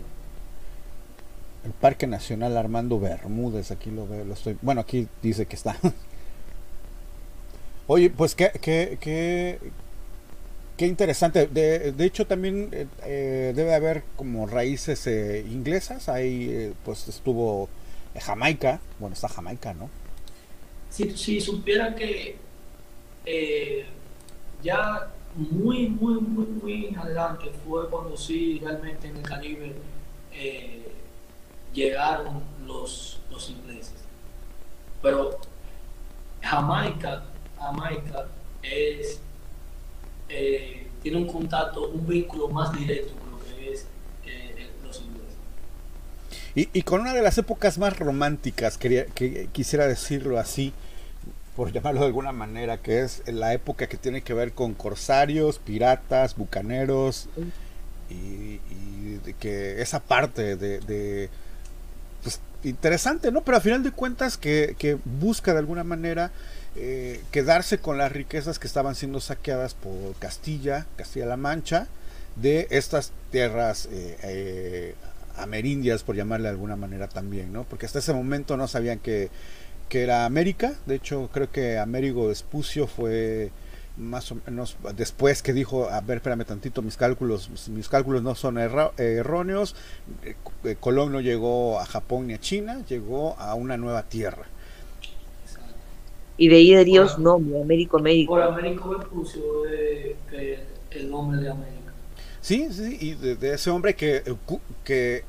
El Parque Nacional Armando Bermúdez, aquí lo veo, lo estoy, bueno, aquí dice que está. Oye, pues qué, qué, qué, qué interesante. De, de hecho, también eh, debe haber como raíces eh, inglesas. Ahí, eh, pues estuvo Jamaica. Bueno, está Jamaica, ¿no? Si, si supiera que ya muy, muy, muy, muy adelante fue cuando sí realmente en el Caribe llegaron los, los ingleses. Pero Jamaica, Jamaica es, eh, tiene un contacto, un vínculo más directo con lo que es eh, los ingleses. Y, y con una de las épocas más románticas, quería, que quisiera decirlo así, por llamarlo de alguna manera, que es la época que tiene que ver con corsarios, piratas, bucaneros, y, que esa parte de, pues, interesante, ¿no? Pero a final de cuentas que, que busca de alguna manera eh, quedarse con las riquezas que estaban siendo saqueadas por Castilla, Castilla-La Mancha, de estas tierras eh, eh, amerindias, por llamarle de alguna manera también, ¿no? Porque hasta ese momento no sabían que, que era América, de hecho creo que Américo Vespucio fue más o menos después que dijo, a ver, espérame tantito, mis cálculos, mis cálculos no son erra- erróneos, eh, eh, Colón no llegó a Japón ni a China, llegó a una nueva tierra. Exacto. Y de ahí daría Bueno. su nombre, Américo Américo. Por Américo eh, que el nombre de América. Sí, sí, y de, de ese hombre que, eh, que,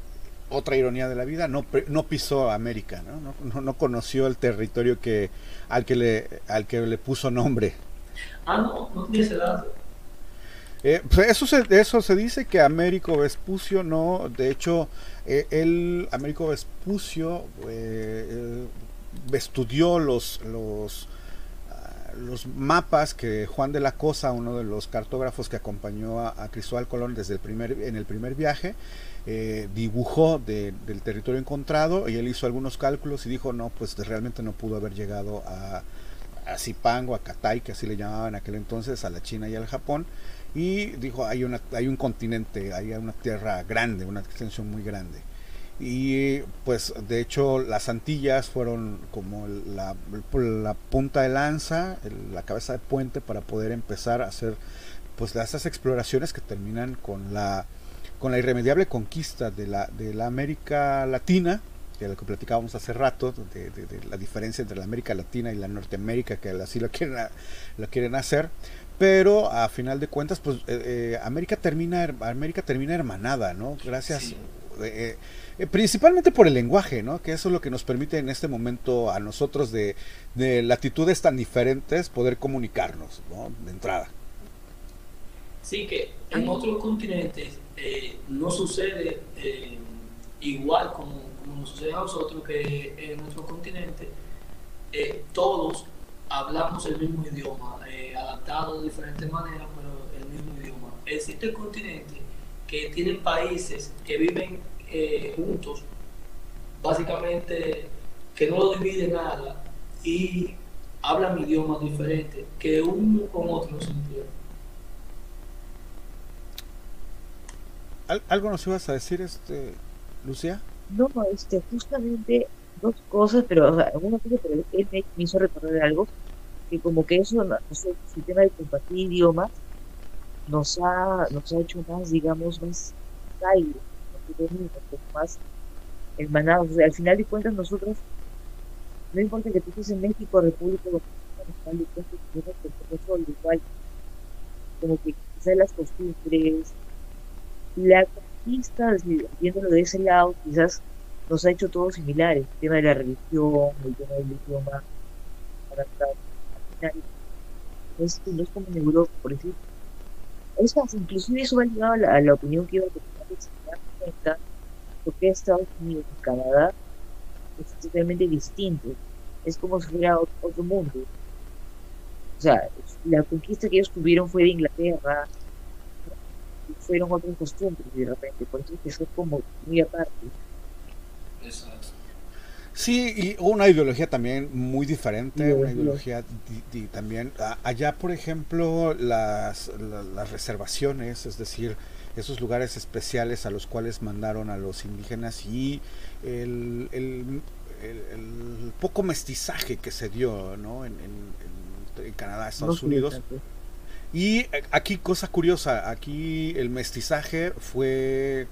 otra ironía de la vida, no, no pisó América, ¿no? No, no- no conoció el territorio que, al, que le, al que le puso nombre. Ah, no, no tiene ese dato. Eh, pues eso, se, eso se dice que Américo Vespucio no, de hecho, eh, él, Américo Vespucio, eh, eh, estudió los, los, ah, los mapas que Juan de la Cosa, uno de los cartógrafos que acompañó a, Cristóbal Colón desde el primer, en el primer viaje, eh, dibujó de- del territorio encontrado y él hizo algunos cálculos y dijo, no, pues realmente no pudo haber llegado a, a Zipango, a Katai, que así le llamaban en aquel entonces, a la China y al Japón, y dijo, hay, una, hay un continente, hay una tierra grande, una extensión muy grande. Y pues de hecho las Antillas fueron como la, la punta de lanza, la cabeza de puente para poder empezar a hacer pues esas exploraciones que terminan con la con la irremediable conquista de la, de la América Latina, de lo que platicábamos hace rato, de, la diferencia entre la América Latina y la Norteamérica, que así lo quieren, lo quieren hacer, pero a final de cuentas, pues eh, eh, América termina América termina hermanada, ¿no? Gracias. Eh, principalmente por el lenguaje, ¿no? Que eso es lo que nos permite en este momento a nosotros de, de latitudes tan diferentes poder comunicarnos, ¿no? De entrada. Sí, que en otros continentes eh, no sucede eh, igual como, como, sucede a nosotros, que en nuestro continente eh, todos hablamos el mismo idioma, adaptado de diferentes maneras, pero el mismo idioma. Existe continente que tienen países que viven juntos, básicamente que no lo dividen nada y hablan idiomas diferentes, que uno con otro no se entiende. ¿Algo nos ibas a decir, este, Lucía? No, este, justamente dos cosas, pero o sea, una cosa, pero él me, hizo recordar algo, que como que eso, el tema de compartir idiomas, nos ha, nos ha hecho más, digamos, más caídos, más hermanados. O sea, al final de cuentas nosotros, no importa que tú estés en México, República Dominicana, igual, como que quizás las costumbres, la conquista, viéndolo de ese lado, quizás nos ha hecho todos similares, el tema de la religión, el tema del idioma, es, no es como en Europa, por ejemplo. Es más, inclusive eso va ligado a la, a la opinión que iba a tener, se cuenta lo que Estados Unidos y Canadá es totalmente distinto. Es como si fuera otro mundo. O sea, la conquista que ellos tuvieron fue de Inglaterra, fueron otras costumbres de repente, por eso que como muy aparte. Exacto. Sí, y una ideología también muy diferente, una ideología también. Allá, por ejemplo, las, las reservaciones, es decir, esos lugares especiales a los cuales mandaron a los indígenas y el, el, el, poco mestizaje que se dio ¿no? en, en, en Canadá, Estados Unidos. Y aquí cosa curiosa, aquí el mestizaje fue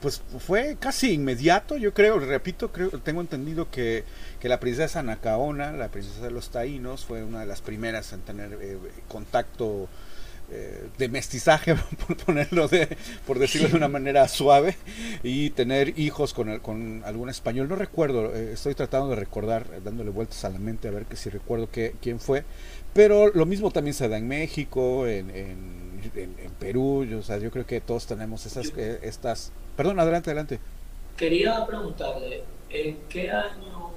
pues fue casi inmediato, yo creo, repito, creo, tengo entendido que, que, la princesa Nacaona, la princesa de los taínos, fue una de las primeras en tener eh, contacto eh, de mestizaje, por ponerlo de, por decirlo de una manera suave, y tener hijos con, el, con algún español. No recuerdo, eh, estoy tratando de recordar, dándole vueltas a la mente a ver que si recuerdo que, quién fue, pero lo mismo también se da en México, en, en, Perú, yo, o sea, yo creo que todos tenemos esas, eh, estas... Perdón, adelante, adelante. Quería preguntarle, ¿en qué año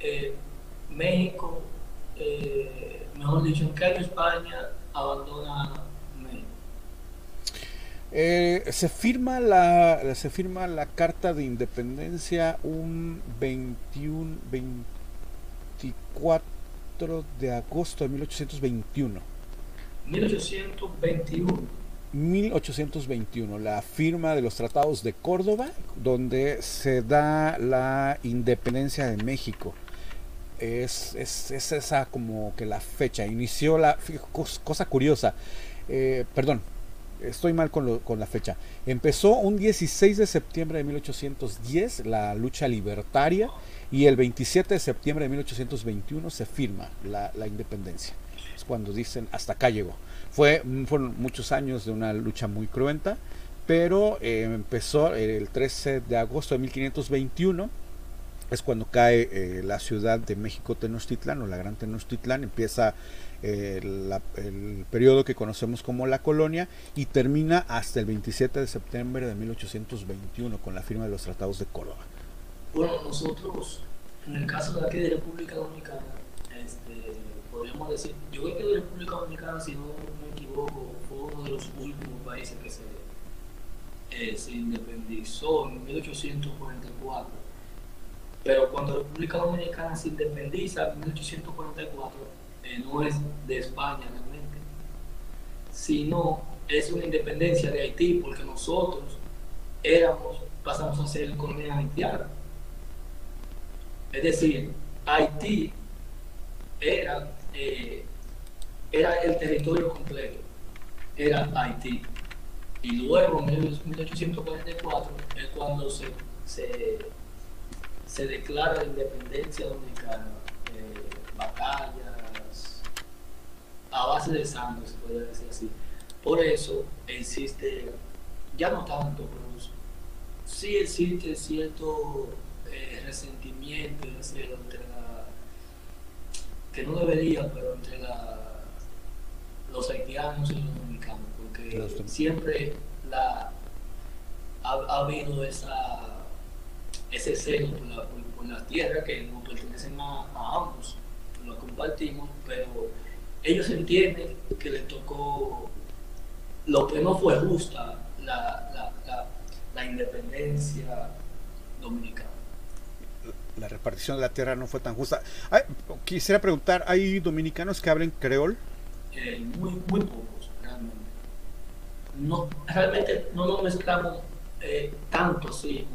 eh, México, eh, mejor dicho, en qué año España abandona México? se firma la se firma la carta de independencia un 21 24 de agosto de 1821. 1821. 1821, la firma de los tratados de Córdoba, donde se da la independencia de México. Es, es, es esa como que la fecha. Inició la cosa curiosa. Eh, perdón, estoy mal con, lo, con, la fecha. Empezó un 16 de septiembre de 1810 la lucha libertaria y el 27 de septiembre de 1821 se firma la, independencia. Es cuando dicen hasta acá llegó. Fue, fueron muchos años de una lucha muy cruenta, pero eh, empezó el 13 de agosto de 1521 es cuando cae eh, la ciudad de México Tenochtitlán o la Gran Tenochtitlán, empieza eh, el periodo que conocemos como la colonia y termina hasta el 27 de septiembre de 1821 con la firma de los tratados de Córdoba. Bueno, nosotros, en el caso de aquí de República Dominicana, este, podríamos decir, yo creo que de República Dominicana, si no me equivoco, fue uno de los últimos países que se, eh, se independizó en 1844. Pero cuando República Dominicana se independiza en 1844, eh, no es de España realmente, sino es una independencia de Haití, porque nosotros éramos, pasamos a ser colonia haitiana. Es decir, Haití era, eh, era el territorio completo, era Haití. Y luego, en 1844, es cuando se, se, se declara la independencia dominicana. Eh, batallas, a base de sangre, se podría decir así. Por eso existe, ya no tanto, pero sí existe cierto eh, resentimiento entre la, que no debería, pero entre la, los haitianos y los dominicanos, porque siempre la, ha, habido esa, ese celo por la, por, la, tierra que nos pertenecen a, a ambos, lo compartimos, pero ellos entienden que les tocó lo que no fue justa la, la, la, independencia dominicana. La repartición de la tierra no fue tan justa. quisiera preguntar, ¿hay dominicanos que hablen creol? Eh, muy, muy pocos, realmente. No, realmente no nos mezclamos eh, tanto así.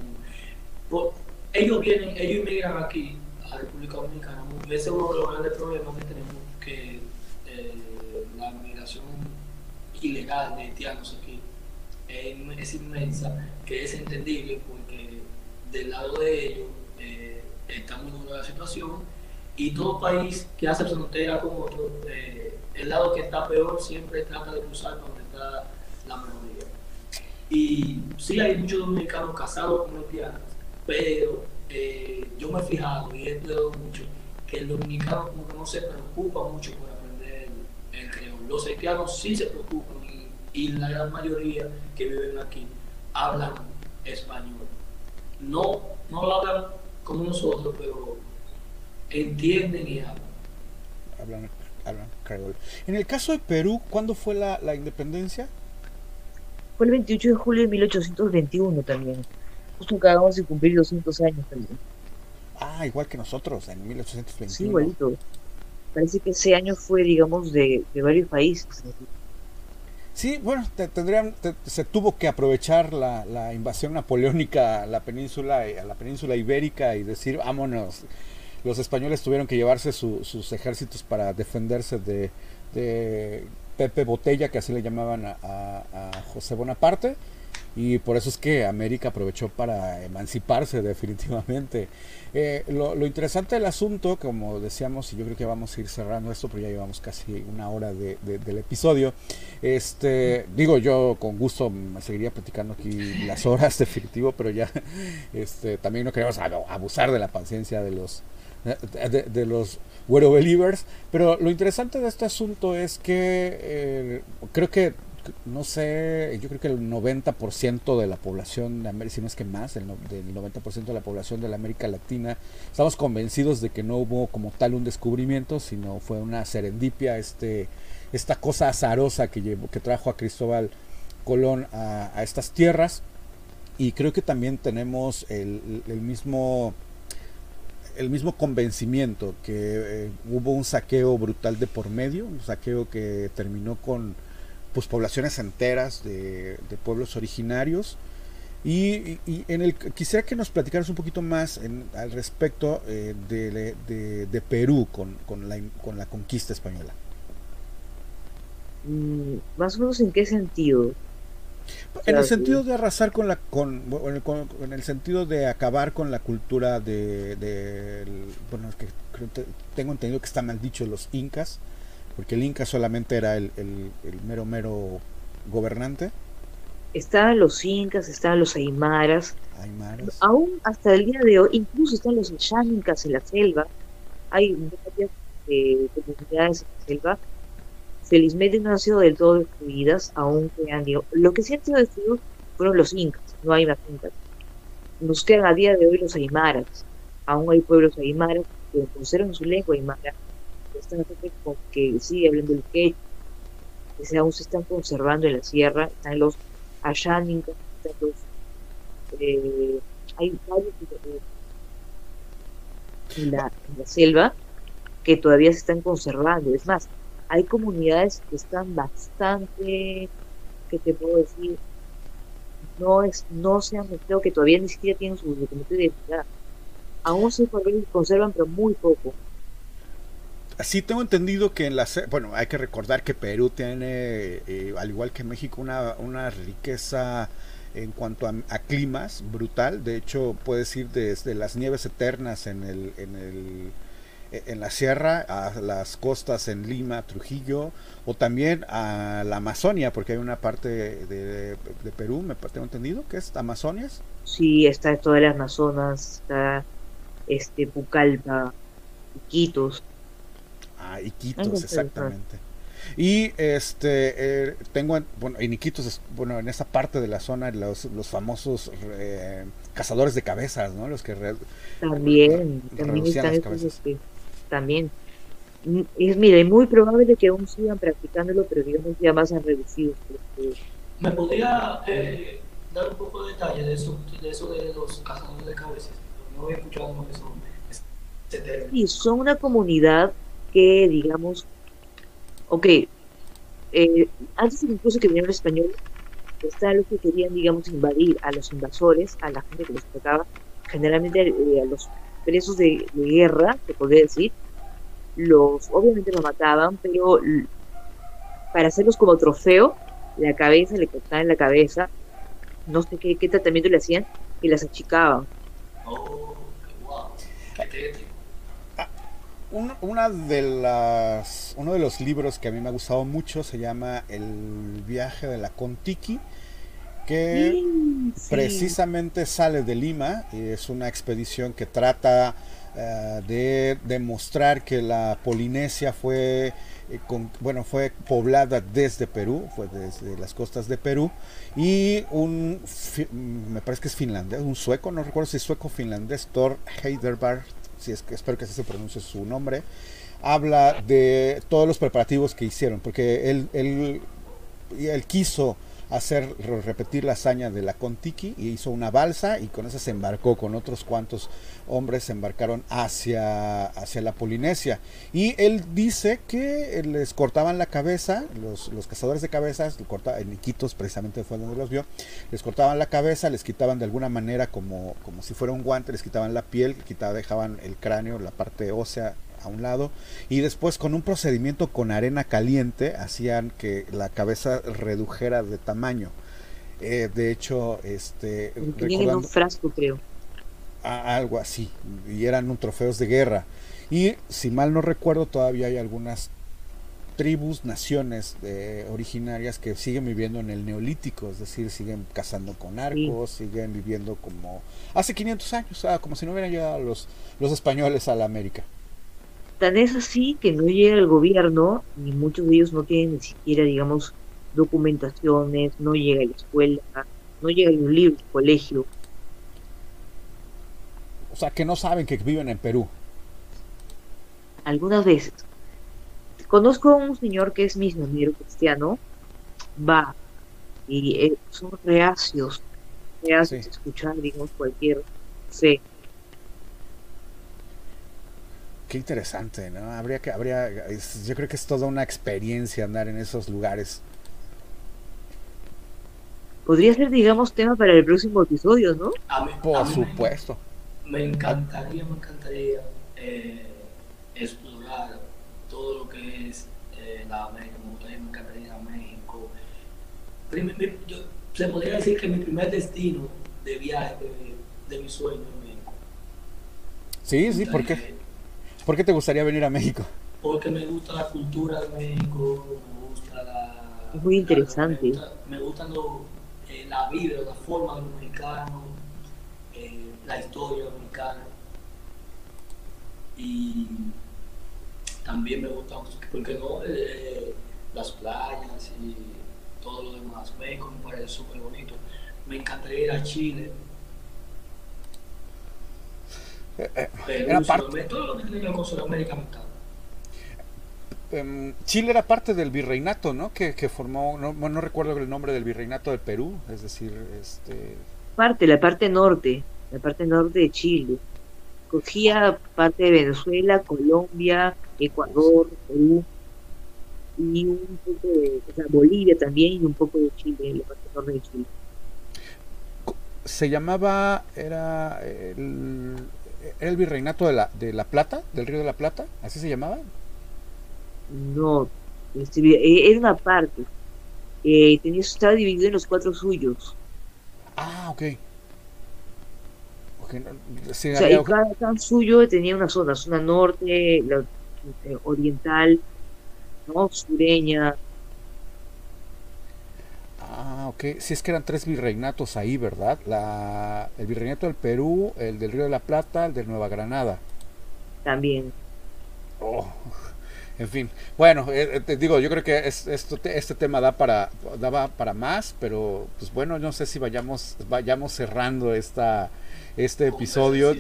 ellos vienen, ellos inmigran aquí a la República Dominicana. Ese es uno de los grandes problemas que tenemos, que eh, la migración ilegal de haitianos aquí es, inmensa, que es entendible porque del lado de ellos estamos en una situación y todo país que hace frontera con otro, eh, el lado que está peor siempre trata de cruzar donde está la mayoría. Y sí hay muchos dominicanos casados con haitianos, pero eh, yo me he fijado y he estudiado mucho que el dominicano como no se preocupa mucho por aprender el creol. Los haitianos sí se preocupan y, la gran mayoría que viven aquí hablan español. No, no lo hablan como nosotros, pero entienden y hablan. Hablan, hablan. En el caso de Perú, ¿cuándo fue la, la independencia? Fue el 28 de julio de 1821 también. Justo acabamos de cumplir 200 años también. Ah, igual que nosotros, en 1821. Sí, igualito. Parece que ese año fue, digamos, de, varios países. Sí, bueno, tendrían, se tuvo que aprovechar la, invasión napoleónica a la península, a la península ibérica y decir, vámonos. Los españoles tuvieron que llevarse sus ejércitos para defenderse de, Pepe Botella, que así le llamaban a José Bonaparte y por eso es que América aprovechó para emanciparse definitivamente. Eh, lo, interesante del asunto, como decíamos, y yo creo que vamos a ir cerrando esto, porque ya llevamos casi una hora de, del episodio, este, digo yo con gusto me seguiría platicando aquí las horas definitivo, pero ya este, también no queremos abusar de la paciencia de los de, los Wero Believers, pero lo interesante de este asunto es que eh, creo que no sé, yo creo que el 90% de la población de América, si no es que más, el, del 90% de la población de la América Latina, estamos convencidos de que no hubo como tal un descubrimiento, sino fue una serendipia, este, esta cosa azarosa que, llevó, que trajo a Cristóbal Colón a, estas tierras. Y creo que también tenemos el, mismo el mismo convencimiento que eh, hubo un saqueo brutal de por medio, un saqueo que terminó con pues poblaciones enteras de, pueblos originarios. Y, en el quisiera que nos platicaras un poquito más al respecto eh, de, Perú con, con, la, con la conquista española. Mm, más o menos en qué sentido? En el sentido de arrasar con la con, en el sentido de acabar con la cultura de, bueno que tengo entendido que está mal dicho los incas porque el Inca solamente era el, mero mero gobernante. Estaban los incas, estaban los aymaras. Aún hasta el día de hoy, incluso están los incas en la selva. Hay varias eh, comunidades en la selva. Felizmente no han sido del todo destruidas, aunque han Lo que sí han sido destruidos fueron los incas, no hay más incas. Nos quedan a día de hoy los aymaras. Aún hay pueblos aymaras que conservan su lengua aymara que sigue hablando el que aún se están conservando en la sierra, están los ayánicos, están los, eh, hay varios, en la, en la selva que todavía se están conservando. Es más, hay comunidades que están bastante, ¿qué te puedo decir? No es, no se han metido, que todavía ni siquiera tienen su documento de identidad. Aún se conservan, pero muy poco. Así tengo entendido que en la... Bueno, hay que recordar que Perú tiene, eh, al igual que México, una, una riqueza en cuanto a, a, climas brutal. De hecho, puedes ir desde las nieves eternas en el, en el en la sierra, a las costas en Lima, Trujillo, o también a la Amazonia, porque hay una parte de, de Perú, me tengo entendido, que es Amazonias. Sí, está toda las Amazonas, está este Pucallpa, Iquitos. Ah, Iquitos, exactamente. Y este eh, tengo bueno en Iquitos bueno en esa parte de la zona los, los famosos eh, cazadores de cabezas, ¿no? Los que re, también también están este, también es mira, es muy probable que aún sigan practicándolo, pero digamos ya más han reducido. Porque... ¿Me podría eh, dar un poco de detalle de eso, de eso de los cazadores de cabezas? No he escuchado eso. Sí, son una comunidad que, digamos, ok, eh, antes incluso que vinieran los españoles, estaban los que querían, digamos, invadir a los invasores, a la gente que les tocaba, generalmente eh, a los presos de, de, guerra, se podría decir, los, obviamente los mataban, pero para hacerlos como trofeo, la cabeza, le cortaban la cabeza, no sé qué, qué tratamiento le hacían, y las achicaban. Oh, wow una de las, uno de los libros que a mí me ha gustado mucho se llama El viaje de la Contiki, que sí, sí. precisamente sale de Lima y es una expedición que trata uh, de demostrar que la Polinesia fue eh, con, bueno, fue poblada desde Perú, fue desde las costas de Perú, y un, me parece que es finlandés, un sueco, no recuerdo si es sueco finlandés, Thor Heiderberg si es que espero que así se pronuncie su nombre, habla de todos los preparativos que hicieron, porque él, él, él quiso hacer repetir la hazaña de la Contiki y hizo una balsa y con esa se embarcó con otros cuantos hombres se embarcaron hacia, hacia la Polinesia. Y él dice que les cortaban la cabeza los, los cazadores de cabezas en Iquitos precisamente fue donde los vio les cortaban la cabeza les quitaban de alguna manera como, como si fuera un guante les quitaban la piel quitaban, dejaban el cráneo la parte ósea a un lado y después con un procedimiento con arena caliente hacían que la cabeza redujera de tamaño. Eh, de hecho, este... un frasco, creo. A, algo así, y eran un trofeos de guerra. Y si mal no recuerdo, todavía hay algunas tribus, naciones eh, originarias que siguen viviendo en el neolítico, es decir, siguen cazando con arcos, sí. siguen viviendo como hace 500 años, sea, como si no hubieran llegado los, los españoles a la América. Tan es así que no llega el gobierno y muchos de ellos no tienen ni siquiera, digamos, documentaciones, no llega a la escuela, no llega a los libros, colegio. O sea, que no saben que viven en Perú. Algunas veces. Conozco a un señor que es misionero cristiano, va, y eh, son reacios, reacios sí. escuchar, digamos, cualquier fe. Qué interesante, ¿no? Habría que, habría, yo creo que es toda una experiencia andar en esos lugares. Podría ser, digamos, tema para el próximo episodio, ¿no? A mí, Por a mí supuesto. Me, me, encantaría, me encantaría eh, explorar todo lo que es eh, la América. Me gustaría, me encantaría ir a México. Primer, mi, yo, se podría decir que mi primer destino de viaje, de, de mi sueño es México. Sí, sí, ¿por qué? ¿Por qué te gustaría venir a México? Porque me gusta la cultura de México, me gusta la... Es muy interesante. Me gusta, me gusta lo, eh, la vida, la forma de los mexicanos, eh, la historia mexicana. Y también me gusta, ¿por qué no? Eh, las playas y todo lo demás. México me parece súper bonito. Me encantaría ir a Chile. Era parte, todo lo que. Um, Chile era parte del virreinato, ¿no? Que, que formó, no, no, recuerdo el nombre del virreinato del Perú, es decir, este... Parte, la parte norte, la parte norte de Chile. cogía parte de Venezuela, Colombia, Ecuador, Perú y un poco de o sea, Bolivia también y un poco de Chile, la parte norte de Chile. Se llamaba, era el, era el virreinato de la, de la Plata, del Río de la Plata, así se llamaba. No, este, eh, era una parte. Eh, tenía, estaba dividido en los cuatro suyos. Ah, ok. okay no, O sea, había- y cada, cada suyo tenía una zona, zona norte, la, eh, oriental, ¿no? sureña, Ah, ok. Sí, es que eran tres virreinatos ahí, ¿verdad? La, el virreinato del Perú, el del Río de la Plata, el de Nueva Granada. también. Oh, en fin. Bueno, eh, eh, te digo, yo creo que es, esto, este tema da para, daba para más, pero pues bueno, no sé si vayamos, vayamos cerrando esta, este episodio.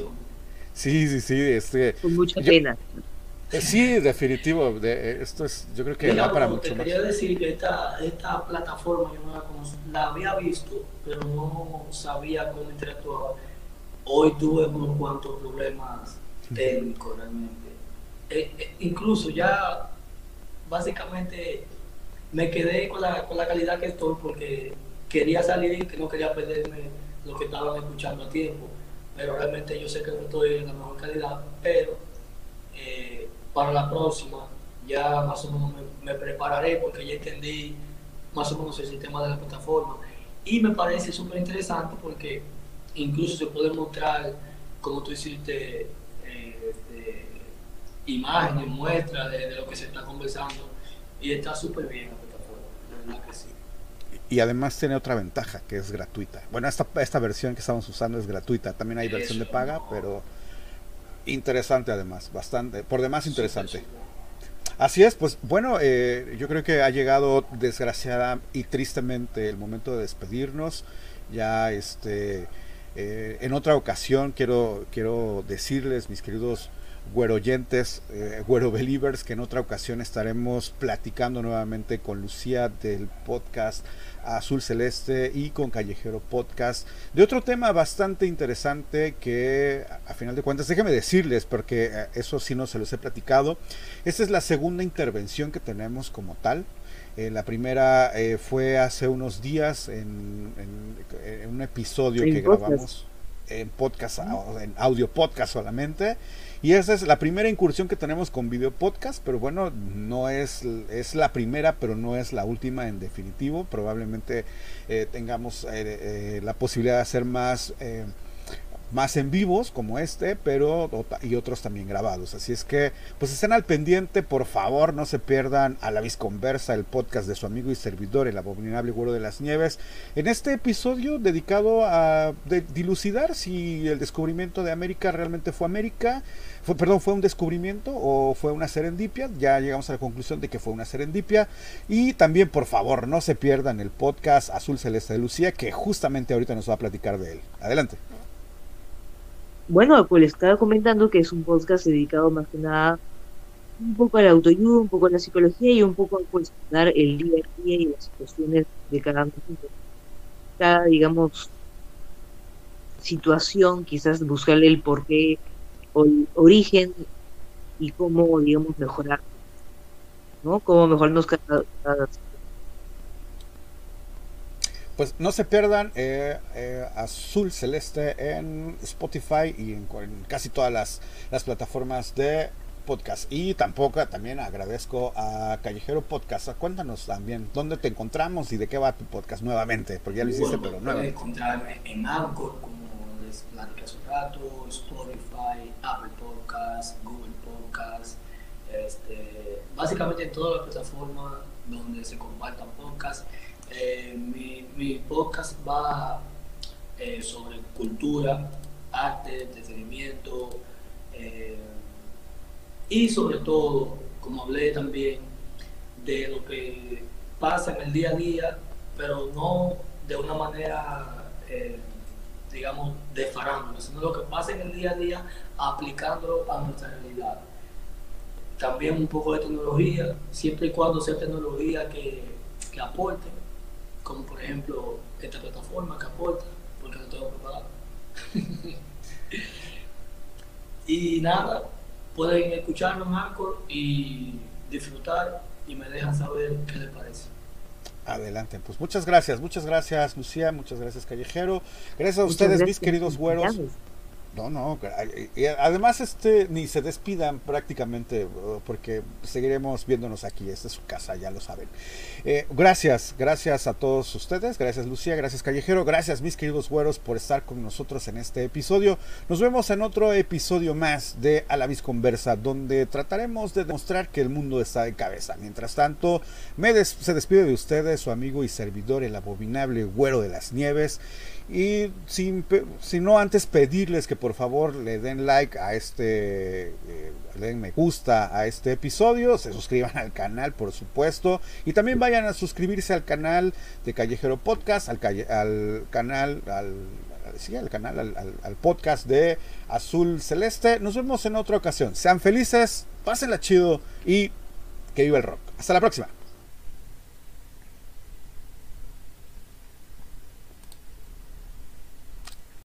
Sí, sí, sí, este, Con mucha Yo- pena. Eh, sí, definitivo. de- eh, esto es, yo creo que Mira, da para mucho te más. quería decir que esta, esta plataforma yo no la la había visto, pero no sabía cómo interactuaba. Hoy tuve unos cuantos problemas técnicos realmente. Eh, eh, incluso ya básicamente me quedé con la, con la calidad que estoy porque quería salir, que no quería perderme lo que estaban escuchando a tiempo. Pero realmente yo sé que no estoy en la mejor calidad, pero eh, para la próxima ya más o menos me, me prepararé porque ya entendí más o menos el sistema de la plataforma y me parece súper interesante porque incluso se puede mostrar, como tú hiciste, eh, este, imágenes, muestras de, de lo que se está conversando y está súper bien la plataforma, de verdad que sí. Y además tiene otra ventaja, que es gratuita. Bueno, esta, esta versión que estamos usando es gratuita. También hay versión de paga, no. pero interesante además, bastante, por demás interesante. Así es, pues bueno, eh, yo creo que ha llegado desgraciada y tristemente el momento de despedirnos. Ya este, eh, en otra ocasión quiero, quiero decirles, mis queridos güeroyentes, eh, güero believers, que en otra ocasión estaremos platicando nuevamente con Lucía del podcast Azul Celeste y con Callejero Podcast de otro tema bastante interesante que a final de cuentas, déjenme decirles, porque eh, eso sí no se los he platicado, esta es la segunda intervención que tenemos como tal. Eh, la primera eh, fue hace unos días en, en- en un episodio que podcast. grabamos en podcast, en audio podcast solamente. Y esa es la primera incursión que tenemos con video podcast, pero bueno, no es, es la primera, pero no es la última en definitivo. Probablemente eh, tengamos eh, eh, la posibilidad de hacer más, eh, más en vivos como este, pero y otros también grabados. Así es que, pues estén al pendiente, por favor, no se pierdan a la Visconversa, el podcast de su amigo y servidor, el abominable güero de las nieves. En este episodio dedicado a dilucidar si el descubrimiento de América realmente fue América, fue, perdón, fue un descubrimiento o fue una serendipia. Ya llegamos a la conclusión de que fue una serendipia. Y también, por favor, no se pierdan el podcast Azul Celeste de Lucía, que justamente ahorita nos va a platicar de él. Adelante. Bueno, pues les estaba comentando que es un podcast dedicado más que nada un poco a la autoayuda, un poco a la psicología y un poco a cuestionar el día a día y las situaciones de cada digamos, situación, quizás buscarle el porqué o el origen y cómo, digamos, mejorar, ¿no? Cómo mejorarnos cada, cada Pues no se pierdan eh, eh, Azul Celeste en Spotify y en, en casi todas las, plataformas de podcast. Y tampoco también agradezco a Callejero Podcast. Cuéntanos también dónde te encontramos y de qué va tu podcast nuevamente, porque ya lo hiciste, pero nuevamente. encontrarme en Anchor, como les platicé hace Spotify, Apple Podcasts, Google Podcasts, este, básicamente en todas las plataformas donde se compartan podcasts. Eh, mi, mi podcast va eh, sobre cultura, arte, entretenimiento eh, y sobre todo, como hablé también, de lo que pasa en el día a día, pero no de una manera, digamos, de sino lo que pasa en el día a día aplicándolo a nuestra realidad. También un poco de tecnología, siempre y cuando sea tecnología que, que aporte, como por ejemplo esta plataforma que aporta, porque lo tengo preparado. Y nada, pueden escucharlo en Anchor y disfrutar y me dejan saber qué les parece. Adelante, pues muchas gracias, muchas gracias Lucía, muchas gracias Callejero, gracias a ustedes mis queridos güeros. No, no, además este ni se despidan prácticamente porque seguiremos viéndonos aquí, esta es su casa, ya lo saben. Eh, gracias, gracias a todos ustedes, gracias Lucía, gracias Callejero, gracias mis queridos güeros por estar con nosotros en este episodio. Nos vemos en otro episodio más de A la Conversa, donde trataremos de demostrar que el mundo está de cabeza. Mientras tanto, me se despide de ustedes su amigo y servidor, el abominable güero de las nieves. Y sin, si no antes pedirles que por favor le den like a este, eh, le den me gusta a este episodio, se suscriban al canal por supuesto y también vayan a suscribirse al canal de Callejero Podcast, al, al canal, al, sí, al canal, al, al podcast de Azul Celeste. Nos vemos en otra ocasión. Sean felices, pásenla chido y que viva el rock. Hasta la próxima.